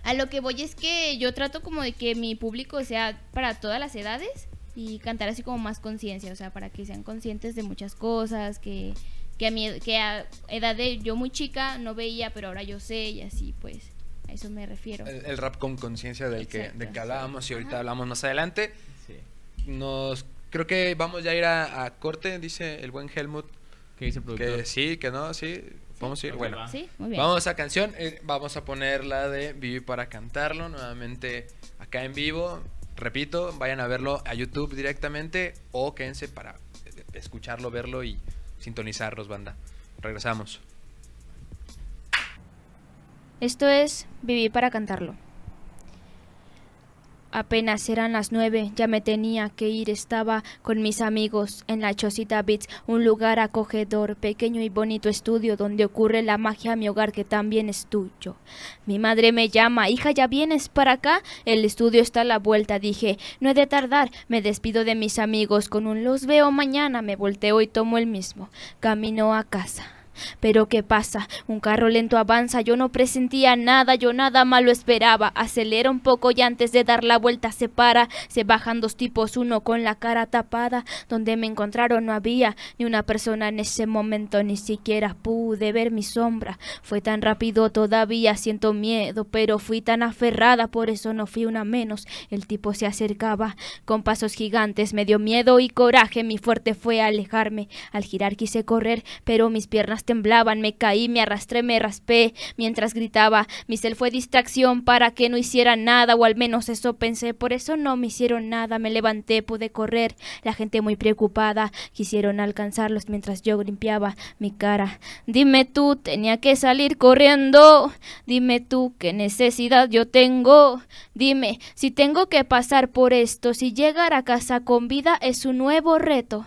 a lo que voy es que yo trato como de que mi público sea para todas las edades y cantar así como más conciencia, o sea, para que sean conscientes de muchas cosas, que, que, a mi, que a edad de yo muy chica no veía, pero ahora yo sé y así pues eso me refiero. El, rap con conciencia del que, de que hablábamos y ahorita hablamos más adelante. Nos creo que vamos ya a ir a, corte, dice el buen Helmut. ¿Qué dice el productor? Que sí, que no, sí. Vamos a ir. Bueno, vamos a canción. Eh, vamos a poner la de Vivir para cantarlo nuevamente acá en vivo. Repito, vayan a verlo a YouTube directamente o quédense para escucharlo, verlo y sintonizarlos, banda. Regresamos. Esto es Vivir para cantarlo. Apenas eran las nueve, ya me tenía que ir. Estaba con mis amigos en la Chosita Beats, un lugar acogedor, pequeño y bonito estudio donde ocurre la magia mi hogar que también es tuyo. Mi madre me llama, hija, ¿ya vienes para acá? El estudio está a la vuelta, dije, no he de tardar. Me despido de mis amigos con un los veo mañana, me volteo y tomo el mismo. Camino a casa. Pero ¿qué pasa? Un carro lento avanza, yo no presentía nada, yo nada malo esperaba. Acelera un poco y antes de dar la vuelta se para. Se bajan dos tipos, uno con la cara tapada. Donde me encontraron no había ni una persona en ese momento, ni siquiera pude ver mi sombra. Fue tan rápido, todavía siento miedo, pero fui tan aferrada, por eso no fui una menos. El tipo se acercaba con pasos gigantes, me dio miedo y coraje, mi fuerte fue alejarme. Al girar quise correr, pero mis piernas temblaban, me caí, me arrastré, me raspé mientras gritaba. Mi cel fue distracción para que no hiciera nada, o al menos eso pensé, por eso no me hicieron nada. Me levanté, pude correr, la gente muy preocupada, quisieron alcanzarlos mientras yo limpiaba mi cara. Dime tú, tenía que salir corriendo. Dime tú, qué necesidad yo tengo. Dime, si tengo que pasar por esto, si llegar a casa con vida es un nuevo reto.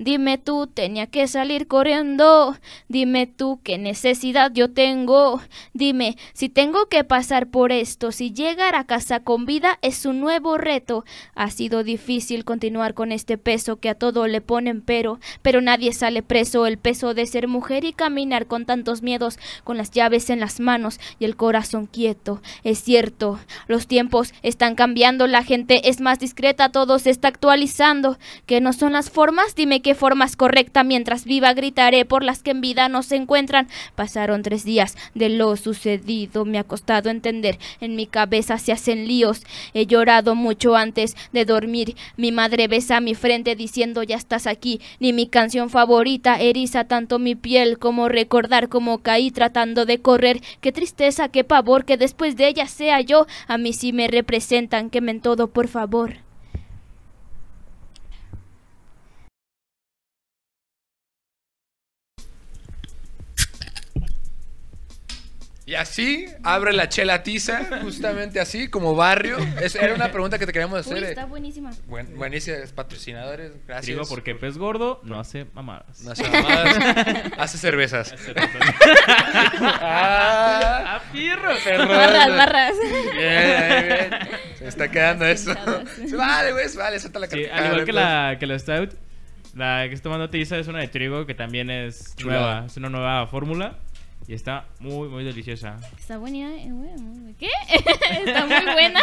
Dime tú, tenía que salir corriendo. Dime tú, qué necesidad yo tengo. Dime, si tengo que pasar por esto, si llegar a casa con vida es un nuevo reto. Ha sido difícil continuar con este peso que a todo le ponen pero, pero nadie sale preso. El peso de ser mujer y caminar con tantos miedos, con las llaves en las manos y el corazón quieto. Es cierto, los tiempos están cambiando, la gente es más discreta, todo se está actualizando. ¿Qué no son las formas? Dime qué formas correcta mientras viva gritaré por las que en vida no se encuentran. Pasaron tres días de lo sucedido, me ha costado entender, en mi cabeza se hacen líos. He llorado mucho antes de dormir. Mi madre besa mi frente diciendo ya estás aquí. Ni mi canción favorita eriza tanto mi piel como recordar cómo caí tratando de correr. Qué tristeza, qué pavor que después de ella sea yo. A mí sí me representan, quemen todo por favor. Y así abre la chela tiza, justamente así, como barrio. Es- era una pregunta que te queríamos Uy, hacer. eh. está buenísima. Buen, buenísimas patrocinadores, gracias. Digo, porque pez gordo no hace mamadas. No hace mamadas, hace cervezas. Hace ah, ¡Ah, pirro! perro. Barras, barras. Bien, bien. Se está quedando eso. Vale, güey, vale, suelta la Sí, al igual que la, que la Stout, la que está tomando Tiza es una de trigo que también es nueva. Es una nueva fórmula y está muy, muy deliciosa. Está buena, eh, ¿Qué? Está muy buena.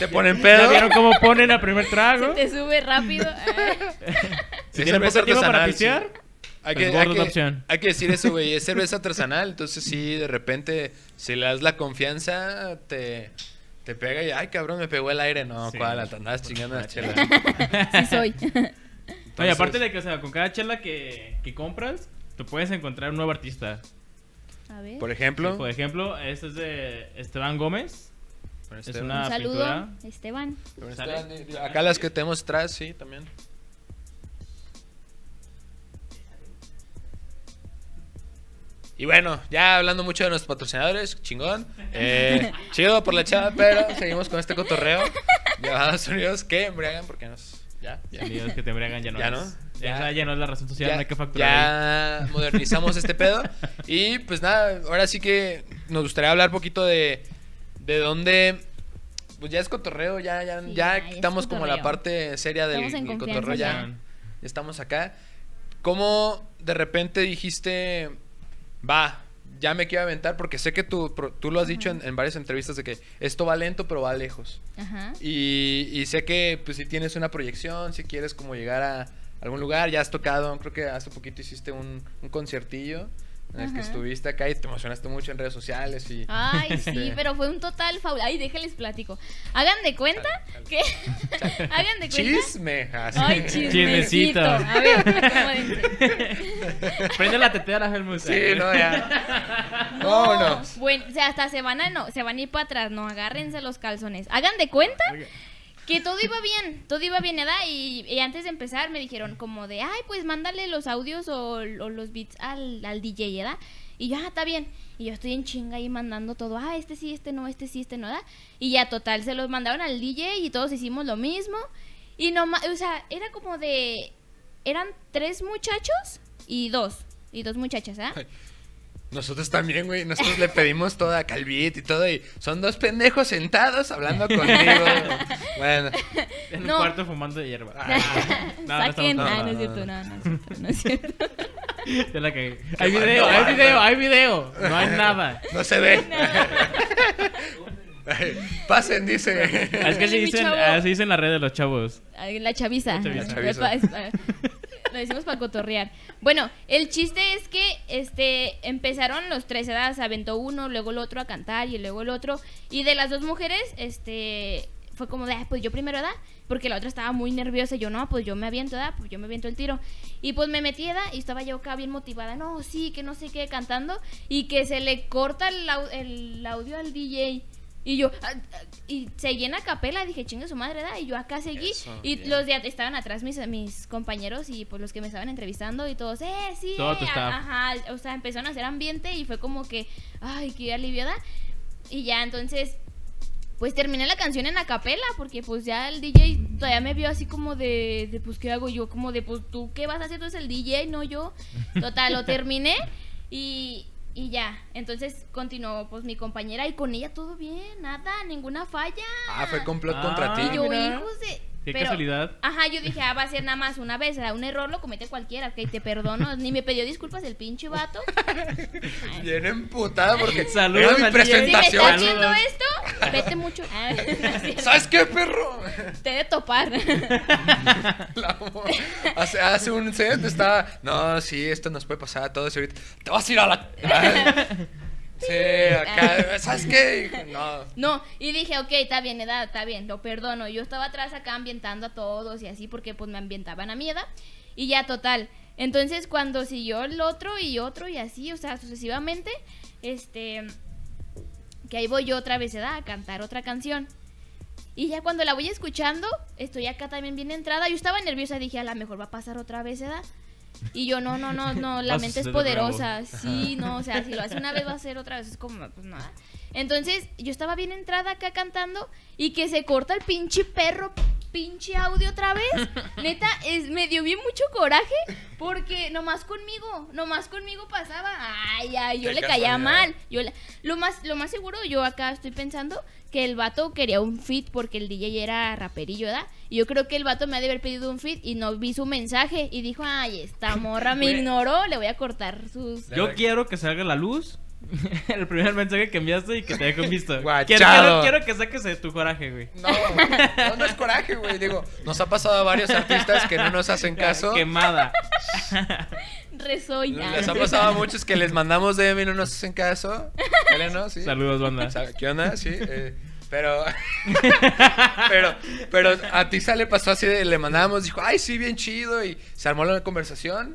Te ponen ¿Ya pedo. vieron cómo ponen el primer trago? Te sube rápido. Si Es tienen cerveza poco tiempo para sí. pistear, Hay Pues que, hay, que, la opción. hay que decir eso, güey. Es cerveza artesanal. Entonces, sí, de repente, si le das la confianza, te, te pega y, ay, cabrón, me pegó el aire. No, Sí. cuál, te andabas chingando las chelas. sí soy. Oye, aparte de que, o sea, con cada chela que, que compras, tú puedes encontrar un nuevo artista. A ver. Por ejemplo, Por ejemplo, este es de Esteban Gómez. Bueno, es una- Un saludo, pintura. Esteban. este- acá las que tenemos atrás, sí, también. Y bueno, ya hablando mucho de nuestros patrocinadores, chingón. Eh, chido por la chava, pero seguimos con este cotorreo. Llevados Unidos que embriagan porque nos. Ya, ya. Amigos que te embriagan ya no Ya es. no, Ya, ya. ya no es la razón social, no hay que facturar. ya modernizamos este pedo. Y pues nada, ahora sí que nos gustaría hablar un poquito de, de dónde. Pues ya es cotorreo, ya, ya, Sí, ya quitamos como la parte seria del, cotorreo, ya, estamos acá. ¿Cómo de repente dijiste, va, ya me quiero aventar? Porque sé que tú, tú lo has dicho en, en varias entrevistas de que esto va lento, pero va lejos. Ajá. Y, y sé que pues si tienes una proyección, si quieres como llegar a algún lugar, ya has tocado, creo que hace poquito hiciste un, un conciertillo en el que estuviste acá y te emocionaste mucho en redes sociales y... Ay, Este, sí, pero fue un total faul. Ay, déjenles platico. Hagan de cuenta que. Hagan de cuenta. Chisme. así. Ay, chismecito. Chismecito. A ver. Prende la tetera, Helmut. Sí, no, ya. Vámonos. Bueno, o sea, hasta se van a no, se van a ir para atrás, no, agárrense los calzones. Hagan de cuenta que todo iba bien, todo iba bien, ¿verdad? Y, y antes de empezar me dijeron como de, ay, pues mándale los audios o, los beats al, al DJ, ¿verdad? Y yo, ah, está bien. Y yo estoy en chinga ahí mandando todo, ah, este sí, este no, este sí, este no, da. Y ya, total, se los mandaron al DJ y todos hicimos lo mismo. Y no o sea, era como de, eran tres muchachos y dos, y dos muchachas, ¿ah? Nosotros también, güey. Nosotros le pedimos toda calvit y todo. Y son dos pendejos sentados hablando conmigo. bueno. En un No. cuarto fumando hierba. Ah. No, no Saquen, estamos- ah, no, no, es no, cierto, no, no es cierto, no es cierto. Ya la cagué. Hay video, no, hay video, hay video. No hay nada. No se ve. Pasen, dice. Es que así dicen, así dicen las redes de los chavos. La chaviza. La chaviza. La chaviza. Lo decimos para cotorrear. Bueno, el chiste es que este empezaron los tres edades, aventó uno, luego el otro a cantar y luego el otro. Y de las dos mujeres, este fue como de, "Ah, pues yo primero da, porque la otra estaba muy nerviosa. Y yo, no, pues yo me aviento, da, pues yo me aviento el tiro. Y pues me metí, da, y estaba yo acá bien motivada. No, sí, que no sé qué, cantando. Y que se le corta el, el audio al DJ. Y yo, ah, y seguí en a capela, dije, chingue su madre, da. Y yo acá seguí. Eso, y bien. los de estaban atrás mis, mis compañeros y pues los que me estaban entrevistando y todos, eh, sí, Todo eh, ajá. O sea, empezaron a hacer ambiente y fue como que, ay, qué aliviada. Y ya, entonces, pues terminé la canción en acapela porque pues ya el DJ todavía me vio así como de, de pues qué hago yo, como de pues tú qué vas a hacer, tú eres el DJ, no yo. Total, lo terminé y, y ya, entonces continuó pues mi compañera y con ella todo bien, nada, ninguna falla. Ah, fue complot Ah, contra ti. Y yo, mira. hijos de... Qué pero- casualidad. Ajá, yo dije, ah, va a ser nada más una vez, era un error, lo comete cualquiera, ok, te perdono, ni me pidió disculpas el pinche vato. Bien emputada porque Saludos era mi si me presentación. estás viendo esto, vete mucho. Ah, no. ¿Sabes qué, perro? Te he de topar. La hace, hace un set estaba. No, sí, esto nos puede pasar a todos. Y ahorita te vas a ir a la. Sí, acá. ¿Sabes qué? No. No, y dije, ok, está bien, edad, está bien, lo perdono. Yo estaba atrás acá ambientando a todos y así porque pues me ambientaban a mi edad. Y ya, total. Entonces cuando siguió el otro y otro y así, o sea, sucesivamente, este, que ahí voy yo otra vez, ¿verdad? A cantar otra canción. Y ya cuando la voy escuchando, estoy acá también bien entrada. Yo estaba nerviosa, dije, a lo mejor va a pasar otra vez, ¿verdad? Y yo, no, no, no, no, la mente es poderosa. Sí, no, o sea, si lo hace una vez va a ser otra vez, es como, pues nada. Entonces, yo estaba bien entrada acá cantando y que se corta el pinche perro, pinche audio otra vez. Neta, es, me dio bien mucho coraje porque nomás conmigo, nomás conmigo pasaba. Ay, ay, yo Qué le caía casualidad. mal. Yo le- lo más lo más seguro yo acá estoy pensando que el vato quería un fit porque el DJ era raperillo, ¿verdad? Y yo creo que el vato me ha de haber pedido un fit y no vi su mensaje y dijo, "Ay, esta morra me Güey. ignoró, le voy a cortar sus Yo quiero que salga a la luz el primer mensaje que enviaste y que te dejen visto. Guachado. Quiero, quiero, quiero que saques de tu coraje, güey. No, no, no es coraje, güey. Digo, nos ha pasado a varios artistas que no nos hacen caso. Quemada. resoy. Les ha pasado a muchos que les mandamos DM y no nos hacen caso. Eleno, sí. Saludos, banda. ¿Qué onda? Sí. eh, pero, pero, pero a Tisa le pasó así, de- le mandábamos, dijo, ay, sí, bien chido, y se armó la conversación,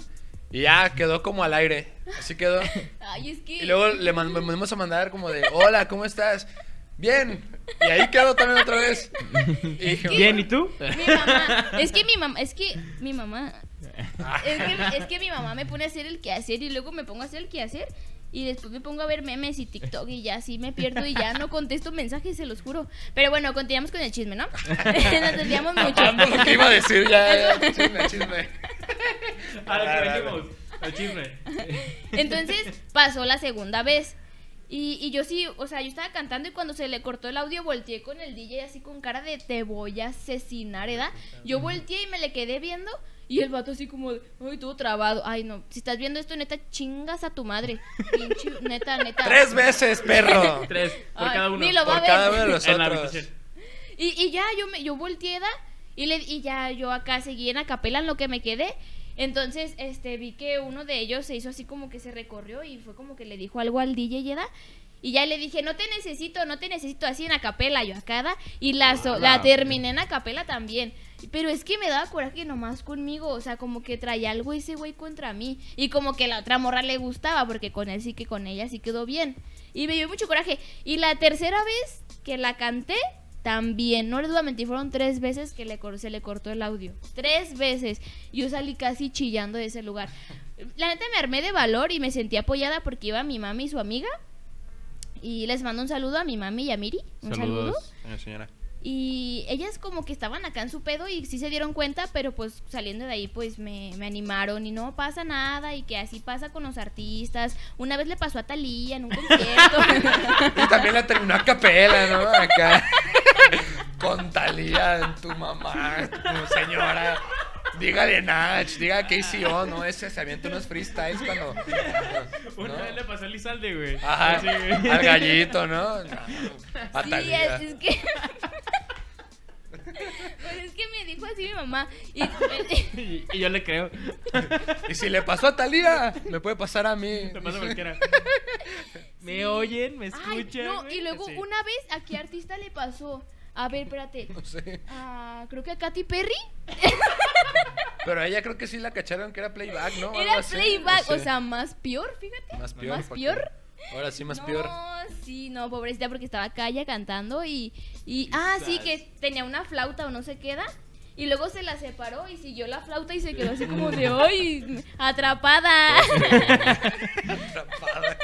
y ya quedó como al aire, así quedó. Ay, es que Y luego le man- mandamos a mandar como de, hola, ¿cómo estás? Bien. Y ahí quedó también otra vez. Y dije, Bien, ¿y tú? mi mamá, es que mi mamá, es que mi mamá es que, es que mi mamá me pone a hacer el quehacer y luego me pongo a hacer el quehacer y después me pongo a ver memes y TikTok y ya así me pierdo y ya no contesto mensajes, se los juro. Pero bueno, continuamos con el chisme, ¿no? Nos desviamos mucho. Lo que iba a decir ya, chisme, chisme. A lo que venimos. Al chisme. Entonces pasó la segunda vez. Y, y yo sí, o sea, yo estaba cantando y cuando se le cortó el audio volteé con el DJ así con cara de te voy a asesinar, ¿verdad? Yo volteé y me le quedé viendo y el vato así como de, ay, todo trabado. Ay, no, si estás viendo esto, neta, chingas a tu madre. Pinche, neta, neta. Tres veces, perro. Tres, por Ay, cada uno. ni lo va a ver. cada uno de los En la otros. habitación. Y, y ya yo me yo volteé ¿da? y le y ya yo acá seguí en acapela en lo que me quedé. Entonces, este vi que uno de ellos se hizo así como que se recorrió y fue como que le dijo algo al DJ ¿da? Y ya le dije, "No te necesito, no te necesito así en acapela yo acá ¿da? y la so- la terminé en acapela también. Pero es que me daba coraje nomás conmigo, o sea, como que traía algo ese güey contra mí y como que la otra morra le gustaba porque con él sí que con ella sí quedó bien. Y me dio mucho coraje. Y la tercera vez que la canté, también, no les voy a mentir, fueron tres veces que le se le cortó el audio. Tres veces. Yo salí casi chillando de ese lugar. la neta me armé de valor y me sentí apoyada porque iba mi mami y su amiga. Y les mando un saludo a mi mami y a Miri. Un saludo. Saludos. Señora, señora. Y ellas como que estaban acá en su pedo y sí se dieron cuenta, pero pues saliendo de ahí pues me, me animaron y no pasa nada y que así pasa con los artistas. Una vez le pasó a Talía en un concierto. Y también la terminó a capela, ¿no? Acá. Con Talía, tu mamá, tu señora. Dígale Nach, diga que hizo, ¿no? Ese se avienta unos freestyles cuando. Una ¿no? vez le pasó a Lizalde, güey. Ajá, Sí, güey. al gallito, ¿no? No, Sí, es, es que... pues es que me dijo así mi mamá. Y, Y, y yo le creo. Y si le pasó a Talía, me puede pasar a mí. Me pasa cualquiera. ¿Me oyen? ¿Me Ay, escuchan? no, güey? y luego Sí. una vez a qué artista le pasó. A ver, espérate. No sé. Ah, creo que a Katy Perry. Pero a ella creo que sí la cacharon que era playback, ¿no? Algo Era así, playback, o sea, más peor, fíjate. Más peor. Más peor. Ahora sí, más no, peor. sí, no, pobrecita, porque estaba acá ella cantando y, y ah, sí, que tenía una flauta o no se queda. Y luego se la separó y siguió la flauta y se quedó así como de hoy, atrapada. Atrapada.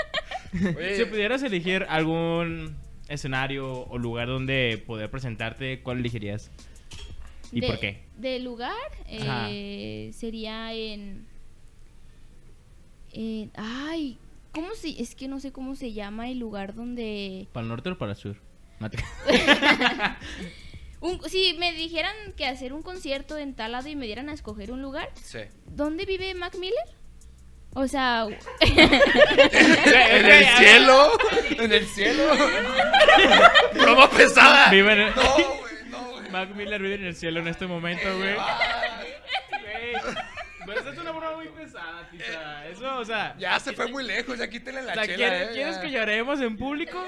Oye, Si pudieras elegir algún escenario o lugar donde poder presentarte, ¿cuál elegirías? ¿Y De- por qué? De lugar eh, sería en, en- ay, ¿cómo se? Es que no sé cómo se llama el lugar donde ¿Para el norte o para el sur? Un, si me dijeran que hacer un concierto en tal lado y me dieran a escoger un lugar, Sí. ¿dónde vive Mac Miller? O sea, En el cielo. En el cielo. Broma pesada. Vive en el- No, güey, no, güey. Mac Miller vive en el cielo en este momento, güey. Pero esa es una broma muy pesada, tiza. Eso, o sea. Ya se fue muy lejos, ya quítenle o la sea, chela, ¿quieres, eh, ¿quieres ya. que lloremos en público?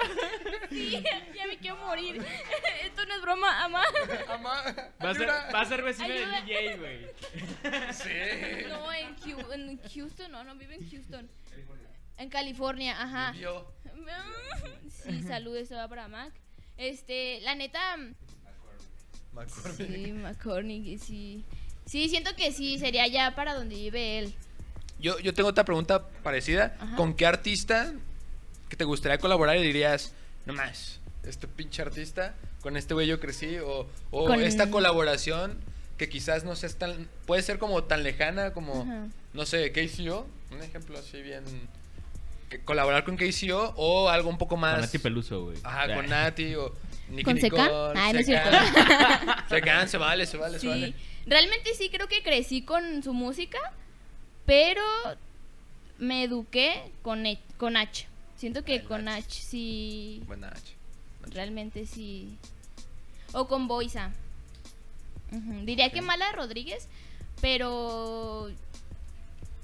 sí, ya me quiero morir. Esto no es broma, ama. Va a ser, va a ser vecino Ayuda. del DJ, güey. Sí. No, en, Hu- en Houston, no, no vive en Houston. En California, ajá. Vivió. Sí, saludos eso va para Mac. Este, la neta, McCormick. sí, McCormick, sí. Sí, siento que sí, sería ya para donde vive él. Yo, yo tengo otra pregunta parecida. Ajá. ¿Con qué artista que te gustaría colaborar y dirías, no más, este pinche artista, con este güey yo crecí? O, o Con- esta colaboración que quizás no sea tan, puede ser como tan lejana como, Ajá. no sé, KCO, un ejemplo así bien, que colaborar con KCO o algo un poco más... Con Nati Peluso, güey. Ajá, Ya. con Nati o Nicky ¿Con Secan? Nicole, Ay, no es cierto. Secan, se vale, se vale, se Sí, vale. realmente sí creo que crecí con su música, pero me eduqué con, H- con H. Siento que Ay, con Nach. H sí, Buena H. realmente sí. O con Boisa. Diría que Mala Rodríguez, pero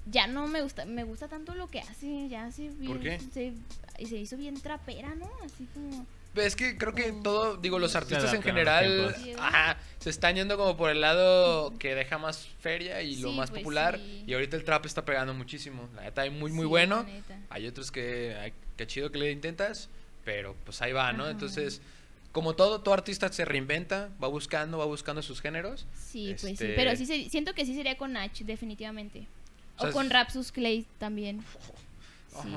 ya no me gusta, me gusta tanto lo que hace, ya se, ¿Por qué? se, y se hizo bien trapera, ¿no? Así como Es que creo que todo, digo, los artistas en general ajá, se están yendo como por el lado que deja más feria y lo Sí, más pues popular. sí. Y ahorita el trap está pegando muchísimo. La neta, hay muy, muy Sí, bueno. Hay otros que, ay, qué chido que le intentas, pero pues ahí va, ¿no? Ajá. Entonces, como todo, todo artista se reinventa, va buscando, va buscando sus géneros. Sí, pues sí, Este- pero sí se- siento que sí sería con Nach, definitivamente. O sea, O con Rapsus Clay también. Oh, Sí.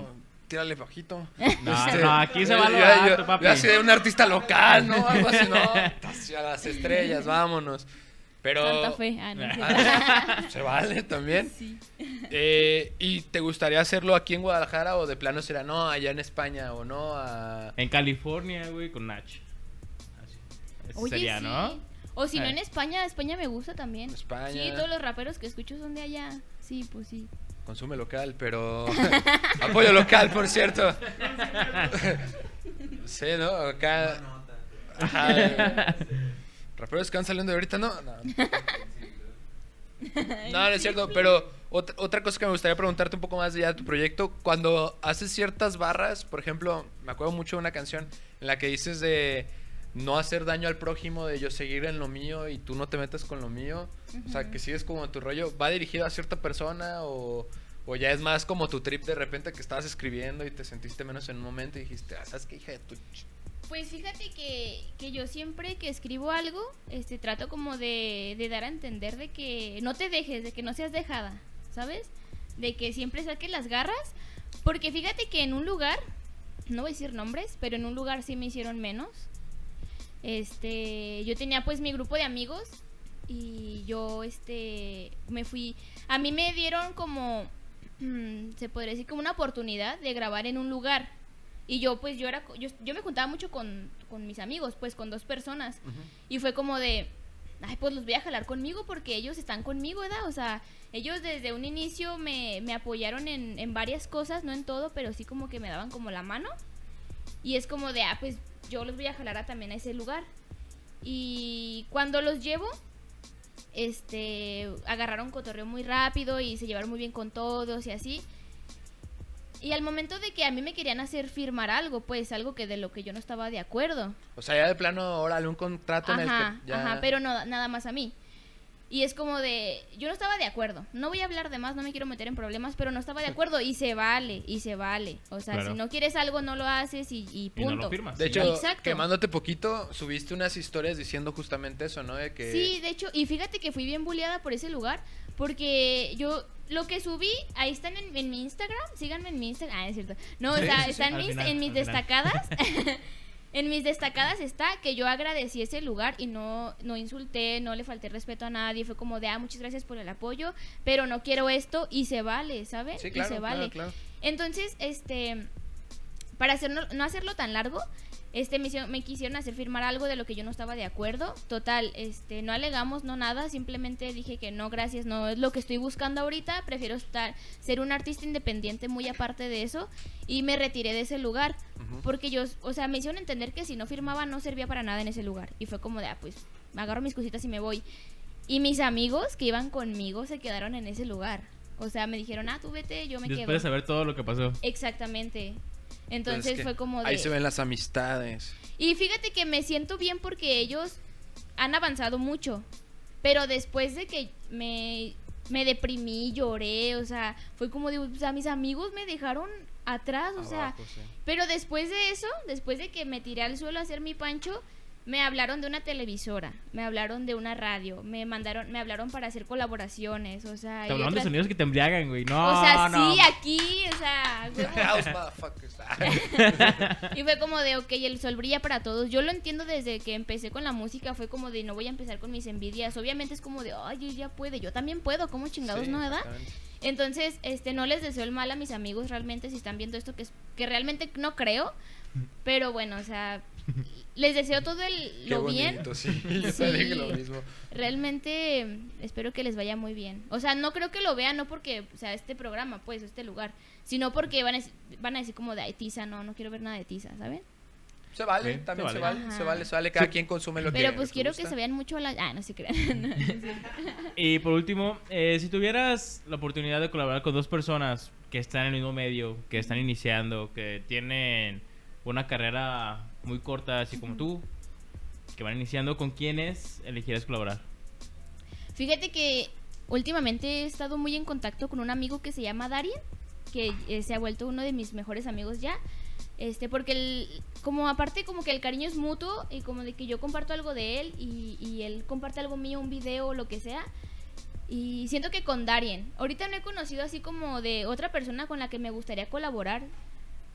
tírale bajito. No, Este, no, aquí se va lo yo- alto, yo- papi. yo así de un artista local, ¿no? Algo así, no. Hacia las estrellas, vámonos. Pero. Santa Fe. Ah, no. Se vale también. sí. Eh, ¿Y te gustaría hacerlo aquí en Guadalajara o de plano será no allá en España o no a... En California, güey, con Nach. Así. Oye, sería, sí. ¿no? O si no Eh. en España, España me gusta también. España. Sí, todos los raperos que escucho son de allá. Sí, pues sí. Consume local, pero... Apoyo local, por cierto. sí, ¿no? Acá... Ajá. Raperos que van saliendo de ahorita, ¿no? No, no, no es cierto, pero otra, otra cosa que me gustaría preguntarte un poco más de ya de tu proyecto, cuando haces ciertas barras, por ejemplo, me acuerdo mucho de una canción en la que dices de no hacer daño al prójimo, de yo seguir en lo mío y tú no te metas con lo mío, o sea, que sigues como tu rollo, ¿va dirigido a cierta persona o, o ya es más como tu trip de repente que estabas escribiendo y te sentiste menos en un momento y dijiste, ah, ¿sabes qué, hija de tu... ch-"? Pues fíjate que, que yo siempre que escribo algo, este, trato como de, de dar a entender de que no te dejes, de que no seas dejada, ¿sabes? de que siempre saques las garras, porque fíjate que en un lugar, no voy a decir nombres, pero en un lugar sí me hicieron menos. Este, yo tenía pues mi grupo de amigos y yo este me fui, a mí me dieron como se podría decir como una oportunidad de grabar en un lugar. Y yo pues yo era yo, yo me juntaba mucho con, con mis amigos, pues con dos personas. Y fue como de ay, pues los voy a jalar conmigo porque ellos están conmigo, ¿verdad? O sea, ellos desde un inicio me, me apoyaron en, en varias cosas, no en todo, pero sí como que me daban como la mano. Y es como de, ah, pues yo los voy a jalar a, también a ese lugar. Y cuando los llevo, este, agarraron cotorreo muy rápido y se llevaron muy bien con todos y así. Y al momento de que a mí me querían hacer firmar algo, pues algo que de lo que yo no estaba de acuerdo. O sea, ya de plano, órale, un contrato en el Ajá, que ya... ajá, pero no, nada más a mí. Y es como de, yo no estaba de acuerdo. No voy a hablar de más, no me quiero meter en problemas, pero no estaba de acuerdo y se vale, y se vale. O sea, Claro. si no quieres algo, no lo haces y, y Y punto. no lo firmas. De y hecho. Exacto. quemándote poquito, subiste unas historias diciendo justamente eso, ¿no? De que... Sí, de hecho, y fíjate que fui bien bulleada por ese lugar, porque yo lo que subí, ahí están en, en mi Instagram, síganme en mi Instagram, ah, es cierto. No, Sí, o sea, sí, están mis- final, en mis destacadas. en mis destacadas está que yo agradecí ese lugar y no, no insulté, no le falté respeto a nadie, fue como de, ah, muchas gracias por el apoyo, pero no quiero esto y se vale, ¿saben? Sí, claro, y se claro, vale. claro. Entonces, este, para hacerlo, no hacerlo tan largo, este, me, me quisieron hacer firmar algo de lo que yo no estaba de acuerdo. Total, este, no alegamos, no nada, simplemente dije que no, gracias, no es lo que estoy buscando ahorita, prefiero estar, ser un artista independiente muy aparte de eso y me retiré de ese lugar. Porque yo, o sea, me hicieron entender que si no firmaba no servía para nada en ese lugar. Y fue como de, ah, pues, me agarro mis cositas y me voy. Y mis amigos que iban conmigo se quedaron en ese lugar. O sea, me dijeron, ah, tú vete, yo me Después quedo. de saber todo lo que pasó. Exactamente. Entonces Pues es que fue como de... Ahí se ven las amistades. Y fíjate que me siento bien porque ellos han avanzado mucho. Pero después de que me, me deprimí, lloré, o sea, fue como de, o sea, mis amigos me dejaron atrás, o sea, sí. pero después de eso, después de que me tiré al suelo a hacer mi pancho, me hablaron de una televisora, me hablaron de una radio, me mandaron, me hablaron para hacer colaboraciones, o sea, Te hablaron de sonidos que te embriagan, güey. No, o sea, no. sí, aquí, o sea, huevo. House motherfuckers. Y fue como de, ok, el sol brilla para todos. Yo lo entiendo desde que empecé con la música, fue como de, no voy a empezar con mis envidias. Obviamente es como de, ay, ella puede, yo también puedo, ¿cómo chingados Sí, no, verdad? Entonces, este, no les deseo el mal a mis amigos realmente si están viendo esto, que, es, que realmente no creo. Pero bueno, o sea, les deseo todo el, Qué lo bien. bonito, sí. Yo Sí. te dije lo mismo. Realmente espero que les vaya muy bien. O sea, no creo que lo vean, no porque, o sea, este programa, pues, este lugar, sino porque van a, van a decir como de, ay, tiza, no, no quiero ver nada de tiza, ¿saben? Se vale, Sí, también se se vale. se vale, se vale. Cada Sí. quien consume lo que Pero pues quiero que se vean mucho las... Ah, no se crean. No, no. Y por último, eh, si tuvieras la oportunidad de colaborar con dos personas que están en el mismo medio, que están iniciando, que tienen una carrera muy corta, así como tú, que van iniciando, ¿con quiénes elegirías colaborar? Fíjate que últimamente he estado muy en contacto con un amigo que se llama Darien, que eh, se ha vuelto uno de mis mejores amigos ya. Este, porque el, como aparte como que el cariño es mutuo y como de que yo comparto algo de él y, y él comparte algo mío, un video o lo que sea. Y siento que con Darien, ahorita no he conocido así como de otra persona con la que me gustaría colaborar,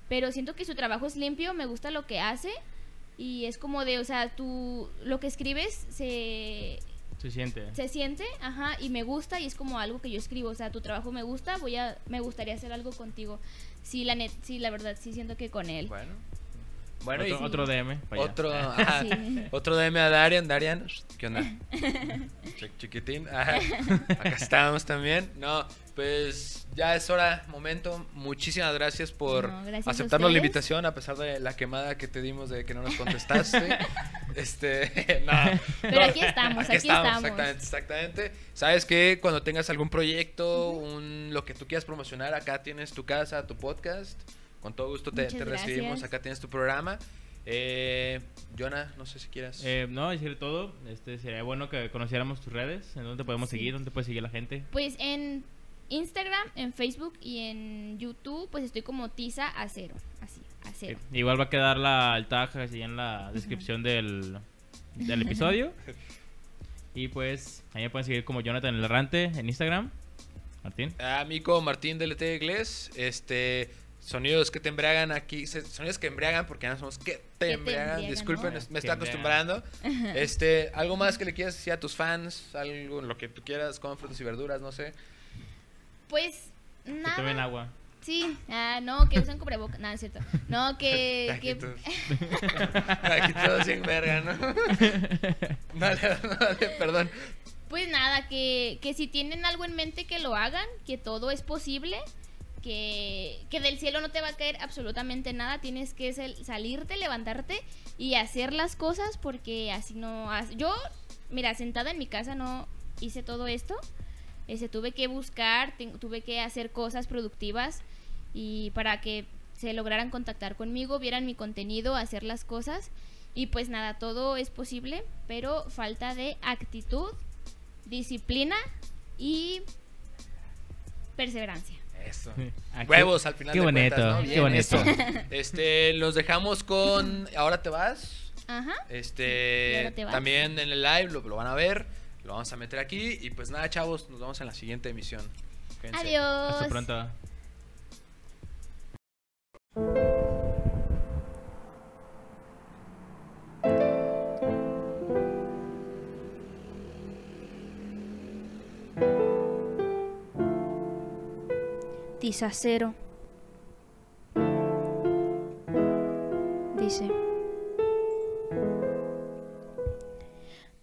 pero siento que su trabajo es limpio, me gusta lo que hace y es como de, o sea, tú lo que escribes se Se siente. se siente, ajá, y me gusta y es como algo que yo escribo, o sea, tu trabajo me gusta, voy a me gustaría hacer algo contigo. Sí, la net, sí, la verdad sí siento que con él. Bueno. Bueno, y otro, DM. otro, ajá, Sí. otro DM a Darian. Darian, ¿qué onda? Chi- Chiquitín. Ajá. Acá estamos también. No, pues ya es hora, momento. Muchísimas gracias por No, gracias a aceptarnos la invitación a pesar de la quemada que te dimos de que no nos contestaste. este, no. Pero no, aquí estamos, aquí estamos. Exactamente, exactamente. Sabes que cuando tengas algún proyecto, un, lo que tú quieras promocionar, acá tienes tu casa, tu podcast. Con todo gusto te, recibimos. Acá tienes tu programa. Eh, Jonah, no sé si quieras. Eh, no, decir todo. Este, sería bueno que conociéramos tus redes. ¿En dónde podemos Sí. seguir? ¿Dónde puede seguir la gente? Pues en Instagram, en Facebook y en YouTube, pues estoy como Tiza Acero, así, Acero. Eh, igual va a quedar la, el tag así en la descripción del, del episodio. Y pues, ahí me pueden seguir como Jonathan el Errante en Instagram. Martín. Amigo Martín DLT Inglés. Este. Sonidos que te embriagan aquí. Sonidos que embriagan porque no somos que te, embriagan. Disculpen, me estoy acostumbrando. Este, algo más que le quieras decir a tus fans, algo, lo que tú quieras, con frutas y verduras, no sé. Pues nada. Que tomen agua. Sí, ah, no, que usen cubrebocas. Nada, es cierto. No, que. Aquí, todos, aquí todos sin verga, ¿no? Dale, dale, perdón. Pues nada, que, que si tienen algo en mente, que lo hagan, que todo es posible que, del cielo no te va a caer absolutamente nada, tienes que salirte, levantarte y hacer las cosas porque así no... Yo, mira, sentada en mi casa no hice todo esto, ese, tuve que buscar, tuve que hacer cosas productivas y para que se lograran contactar conmigo, vieran mi contenido, hacer las cosas. Y pues nada, todo es posible, pero falta de actitud, disciplina y perseverancia. Eso. Huevos al final qué de bonito, cuentas, Qué bonito. Este, los dejamos con Ahora te vas. Ajá. Este, también en el live lo, van a ver. Lo vamos a meter aquí. Y pues nada, chavos, nos vemos en la siguiente emisión. Adiós. Hasta pronto. Cero. Dice.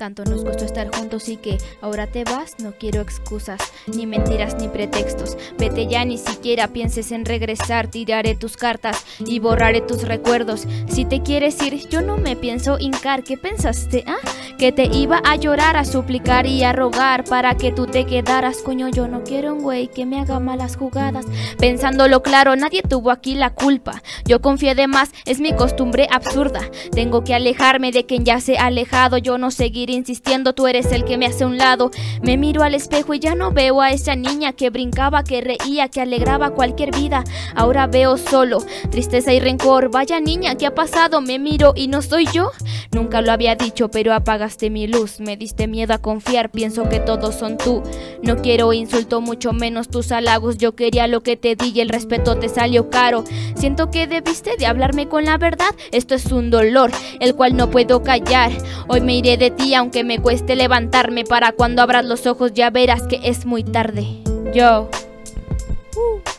Tanto nos costó estar juntos y que ahora te vas, no quiero excusas, ni mentiras ni pretextos. Vete ya, ni siquiera pienses en regresar, tiraré tus cartas y borraré tus recuerdos. Si te quieres ir, yo no me pienso hincar. ¿Qué pensaste? ¿Ah? Que te iba a llorar, a suplicar y a rogar para que tú te quedaras. Coño, yo no quiero un güey que me haga malas jugadas. Pensándolo claro, nadie tuvo aquí la culpa. Yo confié de más, es mi costumbre absurda. Tengo que alejarme de quien ya se ha alejado, yo no seguiré insistiendo, tú eres el que me hace un lado. Me miro al espejo y ya no veo a esa niña que brincaba, que reía, que alegraba cualquier vida. Ahora veo solo tristeza y rencor. Vaya niña, ¿qué ha pasado? Me miro y no soy yo. Nunca lo había dicho, pero apagaste mi luz. Me diste miedo a confiar, pienso que todos son tú. No quiero insulto, mucho menos tus halagos. Yo quería lo que te di y el respeto te salió caro. Siento que debiste de hablarme con la verdad. Esto es un dolor, el cual no puedo callar. Hoy me iré de ti, aunque me cueste levantarme, para cuando abras los ojos ya verás que es muy tarde. Yo. Uh.